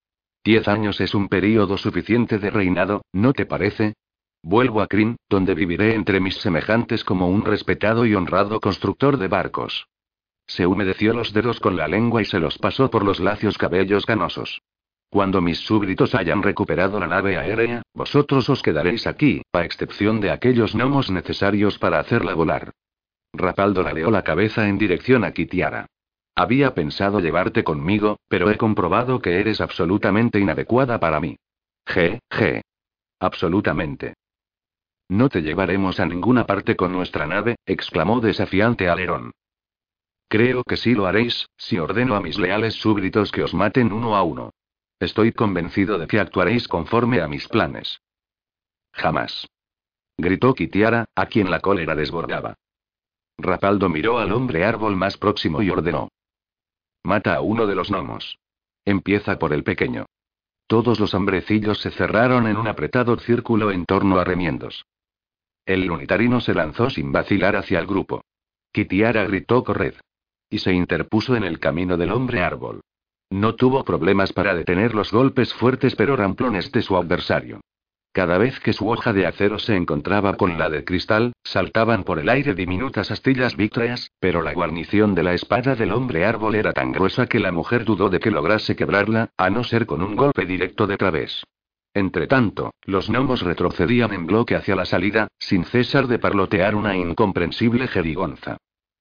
Diez años es un período suficiente de reinado, ¿no te parece? Vuelvo a Kryn, donde viviré entre mis semejantes como un respetado y honrado constructor de barcos. Se humedeció los dedos con la lengua y se los pasó por los lacios cabellos ganosos. Cuando mis súbditos hayan recuperado la nave aérea, vosotros os quedaréis aquí, a excepción de aquellos gnomos necesarios para hacerla volar. Rapaldo ladeó la cabeza en dirección a Kitiara. Había pensado llevarte conmigo, pero he comprobado que eres absolutamente inadecuada para mí. G, G. Absolutamente. No te llevaremos a ninguna parte con nuestra nave, exclamó desafiante Alerón. Creo que sí lo haréis, si ordeno a mis leales súbditos que os maten uno a uno. Estoy convencido de que actuaréis conforme a mis planes. Jamás. Gritó Kitiara, a quien la cólera desbordaba. Rapaldo miró al hombre árbol más próximo y ordenó. Mata a uno de los gnomos. Empieza por el pequeño. Todos los hombrecillos se cerraron en un apretado círculo en torno a remiendos. El lunitarino se lanzó sin vacilar hacia el grupo. Kitiara gritó corred. Y se interpuso en el camino del hombre árbol. No tuvo problemas para detener los golpes fuertes pero ramplones de su adversario. Cada vez que su hoja de acero se encontraba con la de cristal, saltaban por el aire diminutas astillas vítreas, pero la guarnición de la espada del hombre árbol era tan gruesa que la mujer dudó de que lograse quebrarla, a no ser con un golpe directo de través. Entretanto, los gnomos retrocedían en bloque hacia la salida, sin cesar de parlotear una incomprensible jerigonza.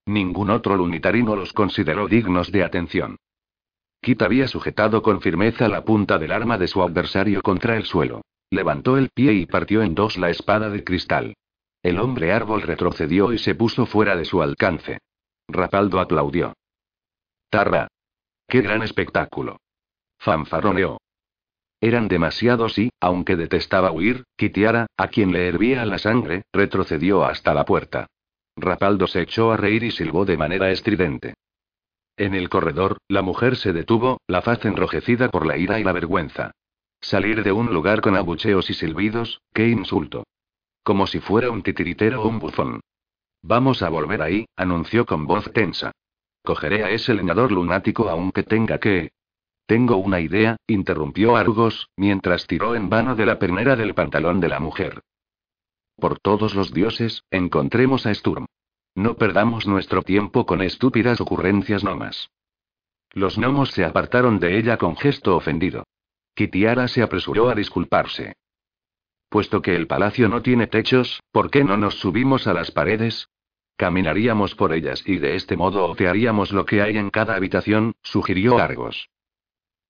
Ningún otro lunitarino los consideró dignos de atención. Kit había sujetado con firmeza la punta del arma de su adversario contra el suelo. Levantó el pie y partió en dos la espada de cristal. El hombre árbol retrocedió y se puso fuera de su alcance. Rapaldo aplaudió. Tarra. ¡Qué gran espectáculo! Fanfarroneó. Eran demasiados y, aunque detestaba huir, Kitiara, a quien le hervía la sangre, retrocedió hasta la puerta. Rapaldo se echó a reír y silbó de manera estridente. En el corredor, la mujer se detuvo, la faz enrojecida por la ira y la vergüenza. Salir de un lugar con abucheos y silbidos, qué insulto. Como si fuera un titiritero o un bufón. Vamos a volver ahí, anunció con voz tensa. Cogeré a ese leñador lunático aunque tenga que... Tengo una idea, interrumpió Argos, mientras tiró en vano de la pernera del pantalón de la mujer. Por todos los dioses, encontremos a Sturm. No perdamos nuestro tiempo con estúpidas ocurrencias más. Los gnomos se apartaron de ella con gesto ofendido. Kitiara se apresuró a disculparse. Puesto que el palacio no tiene techos, ¿por qué no nos subimos a las paredes? Caminaríamos por ellas y de este modo otearíamos lo que hay en cada habitación, sugirió Argos.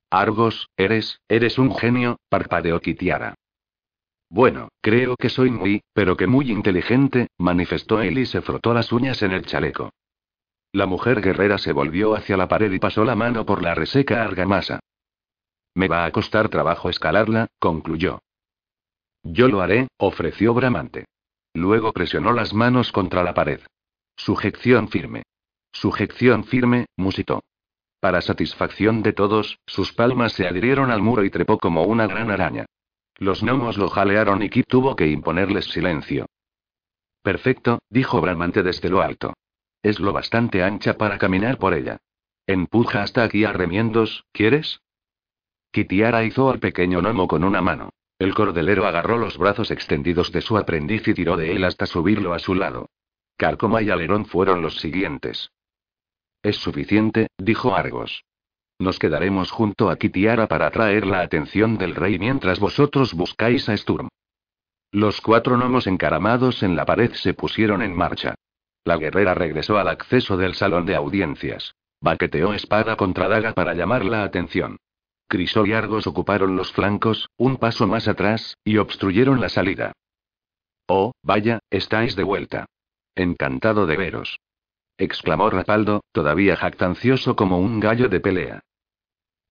Argos, eres, eres un genio, parpadeó Kitiara. Bueno, creo que soy muy, pero que muy inteligente, manifestó él y se frotó las uñas en el chaleco. La mujer guerrera se volvió hacia la pared y pasó la mano por la reseca argamasa. Me va a costar trabajo escalarla, concluyó. Yo lo haré, ofreció Bramante. Luego presionó las manos contra la pared. Sujeción firme. Sujeción firme, musitó. Para satisfacción de todos, sus palmas se adhirieron al muro y trepó como una gran araña. Los gnomos lo jalearon y Kit tuvo que imponerles silencio. Perfecto, dijo Bramante desde lo alto. Es lo bastante ancha para caminar por ella. Empuja hasta aquí a remiendos, ¿quieres? Kitiara hizo al pequeño gnomo con una mano. El cordelero agarró los brazos extendidos de su aprendiz y tiró de él hasta subirlo a su lado. Carcoma y Alerón fueron los siguientes. Es suficiente, dijo Argos. Nos quedaremos junto a Kitiara para atraer la atención del rey mientras vosotros buscáis a Sturm. Los cuatro gnomos encaramados en la pared se pusieron en marcha. La guerrera regresó al acceso del salón de audiencias. Baqueteó espada contra daga para llamar la atención. Crisol y Argos ocuparon los flancos, un paso más atrás, y obstruyeron la salida. Oh, vaya, estáis de vuelta. Encantado de veros exclamó Rapaldo, todavía jactancioso como un gallo de pelea.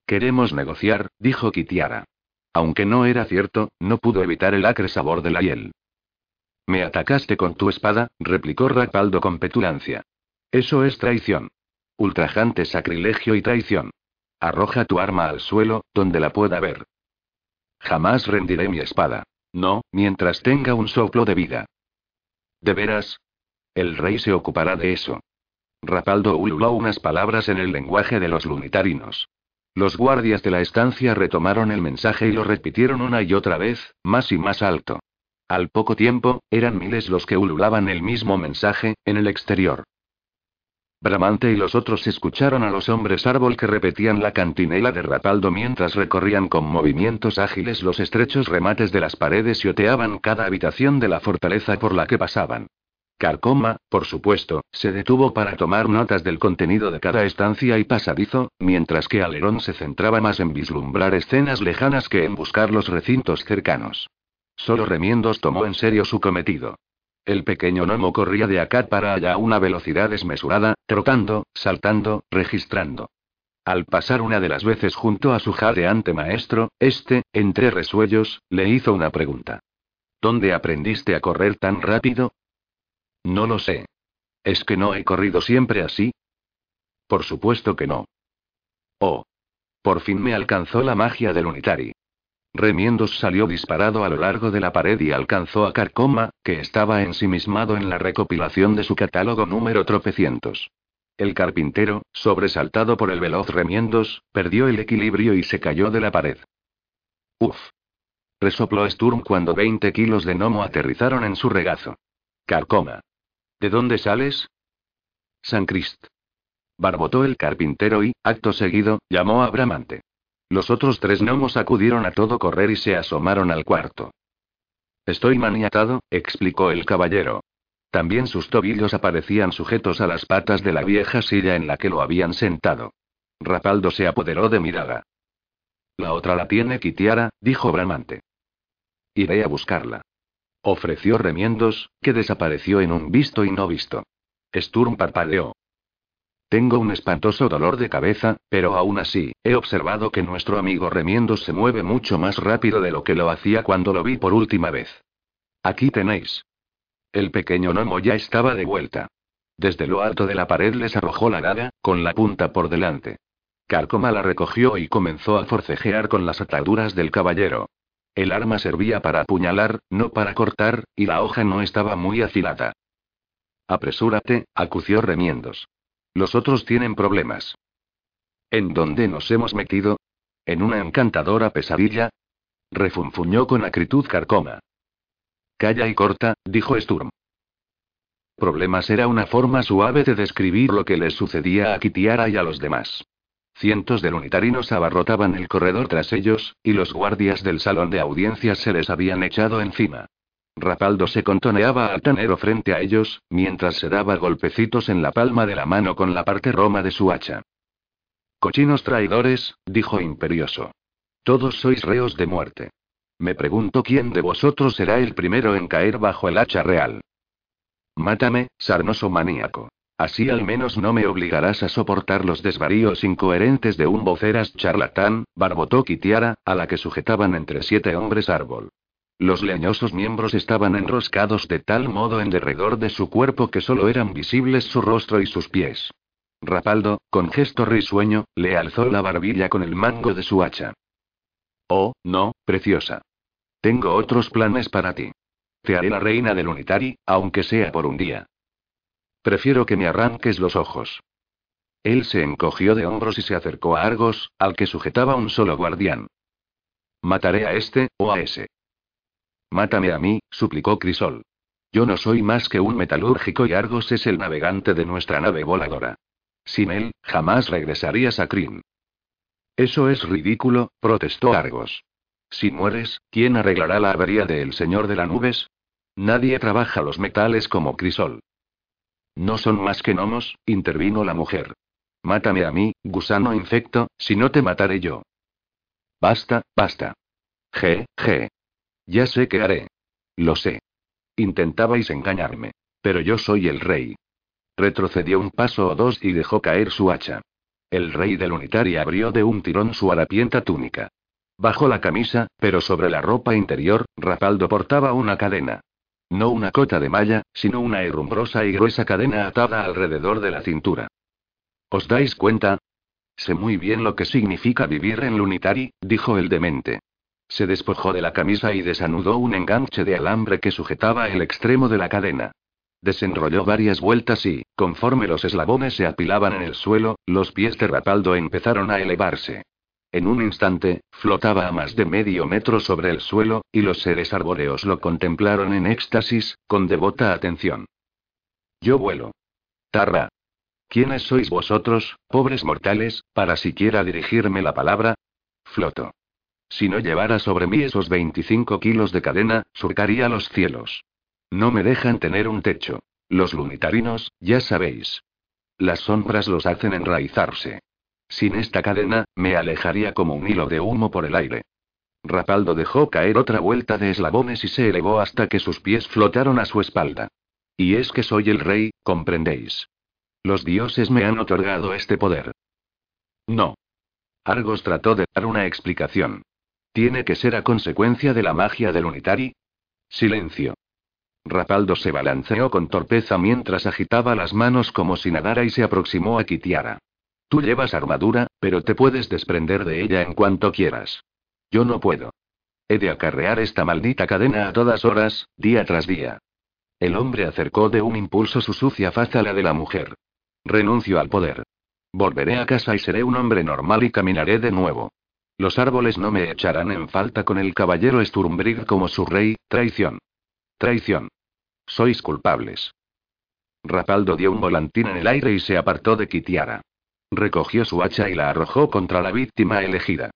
Queremos negociar, dijo Kitiara. Aunque no era cierto, no pudo evitar el acre sabor de la hiel. Me atacaste con tu espada, replicó Rapaldo con petulancia. Eso es traición. Ultrajante sacrilegio y traición. Arroja tu arma al suelo, donde la pueda ver. Jamás rendiré mi espada. No, mientras tenga un soplo de vida. ¿De veras? El rey se ocupará de eso. Rapaldo ululó unas palabras en el lenguaje de los lunitarinos. Los guardias de la estancia retomaron el mensaje y lo repitieron una y otra vez, más y más alto. Al poco tiempo, eran miles los que ululaban el mismo mensaje, en el exterior. Bramante y los otros escucharon a los hombres árbol que repetían la cantinela de Rapaldo mientras recorrían con movimientos ágiles los estrechos remates de las paredes y oteaban cada habitación de la fortaleza por la que pasaban. Carcoma, por supuesto, se detuvo para tomar notas del contenido de cada estancia y pasadizo, mientras que Alerón se centraba más en vislumbrar escenas lejanas que en buscar los recintos cercanos. Solo Remiendos tomó en serio su cometido. El pequeño gnomo corría de acá para allá a una velocidad desmesurada, trotando, saltando, registrando. Al pasar una de las veces junto a su jadeante maestro, este, entre resuellos, le hizo una pregunta. ¿Dónde aprendiste a correr tan rápido? No lo sé. ¿Es que no he corrido siempre así? Por supuesto que no. Oh. Por fin me alcanzó la magia del Unitari. Remiendos salió disparado a lo largo de la pared y alcanzó a Carcoma, que estaba ensimismado en la recopilación de su catálogo número tropecientos. El carpintero, sobresaltado por el veloz remiendos, perdió el equilibrio y se cayó de la pared. Uf. Resopló Sturm cuando 20 kilos de gnomo aterrizaron en su regazo. Carcoma. ¿De dónde sales? San Crist. Barbotó el carpintero y, acto seguido, llamó a Bramante. Los otros tres gnomos acudieron a todo correr y se asomaron al cuarto. Estoy maniatado, explicó el caballero. También sus tobillos aparecían sujetos a las patas de la vieja silla en la que lo habían sentado. Rapaldo se apoderó de Miraga. La otra la tiene Kitiara, dijo Bramante. Iré a buscarla. Ofreció remiendos, que desapareció en un visto y no visto. Sturm parpadeó. Tengo un espantoso dolor de cabeza, pero aún así, he observado que nuestro amigo Remiendos se mueve mucho más rápido de lo que lo hacía cuando lo vi por última vez. Aquí tenéis. El pequeño gnomo ya estaba de vuelta. Desde lo alto de la pared les arrojó la daga, con la punta por delante. Carcoma la recogió y comenzó a forcejear con las ataduras del caballero. El arma servía para apuñalar, no para cortar, y la hoja no estaba muy afilada. Apresúrate, acució Remiendos. Los otros tienen problemas. ¿En dónde nos hemos metido? ¿En una encantadora pesadilla? Refunfuñó con acritud Carcoma. Calla y corta, dijo Sturm. Problemas era una forma suave de describir lo que les sucedía a Kitiara y a los demás. Cientos de lunitarinos abarrotaban el corredor tras ellos, y los guardias del salón de audiencias se les habían echado encima. Rapaldo se contoneaba altanero frente a ellos, mientras se daba golpecitos en la palma de la mano con la parte roma de su hacha. Cochinos traidores, dijo imperioso. Todos sois reos de muerte. Me pregunto quién de vosotros será el primero en caer bajo el hacha real. Mátame, sarnoso maníaco. Así al menos no me obligarás a soportar los desvaríos incoherentes de un voceras charlatán, barbotó Kitiara, a la que sujetaban entre siete hombres árbol. Los leñosos miembros estaban enroscados de tal modo en derredor de su cuerpo que solo eran visibles su rostro y sus pies. Rapaldo, con gesto risueño, le alzó la barbilla con el mango de su hacha. Oh, no, preciosa. Tengo otros planes para ti. Te haré la reina del Unitari, aunque sea por un día. Prefiero que me arranques los ojos. Él se encogió de hombros y se acercó a Argos, al que sujetaba un solo guardián. Mataré a este, o a ese. Mátame a mí, suplicó Crisol. Yo no soy más que un metalúrgico y Argos es el navegante de nuestra nave voladora. Sin él, jamás regresarías a Kryn. Eso es ridículo, protestó Argos. Si mueres, ¿quién arreglará la avería del Señor de las Nubes? Nadie trabaja los metales como Crisol. No son más que gnomos, intervino la mujer. Mátame a mí, gusano infecto, si no te mataré yo. Basta, basta. G, G. Ya sé qué haré. Lo sé. Intentabais engañarme. Pero yo soy el rey. Retrocedió un paso o dos y dejó caer su hacha. El rey del unitario abrió de un tirón su harapienta túnica. Bajo la camisa, pero sobre la ropa interior, Rapaldo portaba una cadena. No una cota de malla, sino una herrumbrosa y gruesa cadena atada alrededor de la cintura. ¿Os dais cuenta? Sé muy bien lo que significa vivir en Lunitari, dijo el demente. Se despojó de la camisa y desanudó un enganche de alambre que sujetaba el extremo de la cadena. Desenrolló varias vueltas y, conforme los eslabones se apilaban en el suelo, los pies de Rapaldo empezaron a elevarse. En un instante, flotaba a más de medio metro sobre el suelo, y los seres arbóreos lo contemplaron en éxtasis, con devota atención. Yo vuelo. Tarra. ¿Quiénes sois vosotros, pobres mortales, para siquiera dirigirme la palabra? Floto. Si no llevara sobre mí esos 25 kilos de cadena, surcaría los cielos. No me dejan tener un techo. Los lunitarinos, ya sabéis. Las sombras los hacen enraizarse. Sin esta cadena, me alejaría como un hilo de humo por el aire. Rapaldo dejó caer otra vuelta de eslabones y se elevó hasta que sus pies flotaron a su espalda. Y es que soy el rey, comprendéis. Los dioses me han otorgado este poder. No. Argos trató de dar una explicación. ¿Tiene que ser a consecuencia de la magia del Unitari? Silencio. Rapaldo se balanceó con torpeza mientras agitaba las manos como si nadara y se aproximó a Kitiara. Tú llevas armadura, pero te puedes desprender de ella en cuanto quieras. Yo no puedo. He de acarrear esta maldita cadena a todas horas, día tras día. El hombre acercó de un impulso su sucia faz a la de la mujer. Renuncio al poder. Volveré a casa y seré un hombre normal y caminaré de nuevo. Los árboles no me echarán en falta con el caballero Sturmbrig como su rey, traición. Traición. Sois culpables. Rapaldo dio un volantín en el aire y se apartó de Kitiara. Recogió su hacha y la arrojó contra la víctima elegida.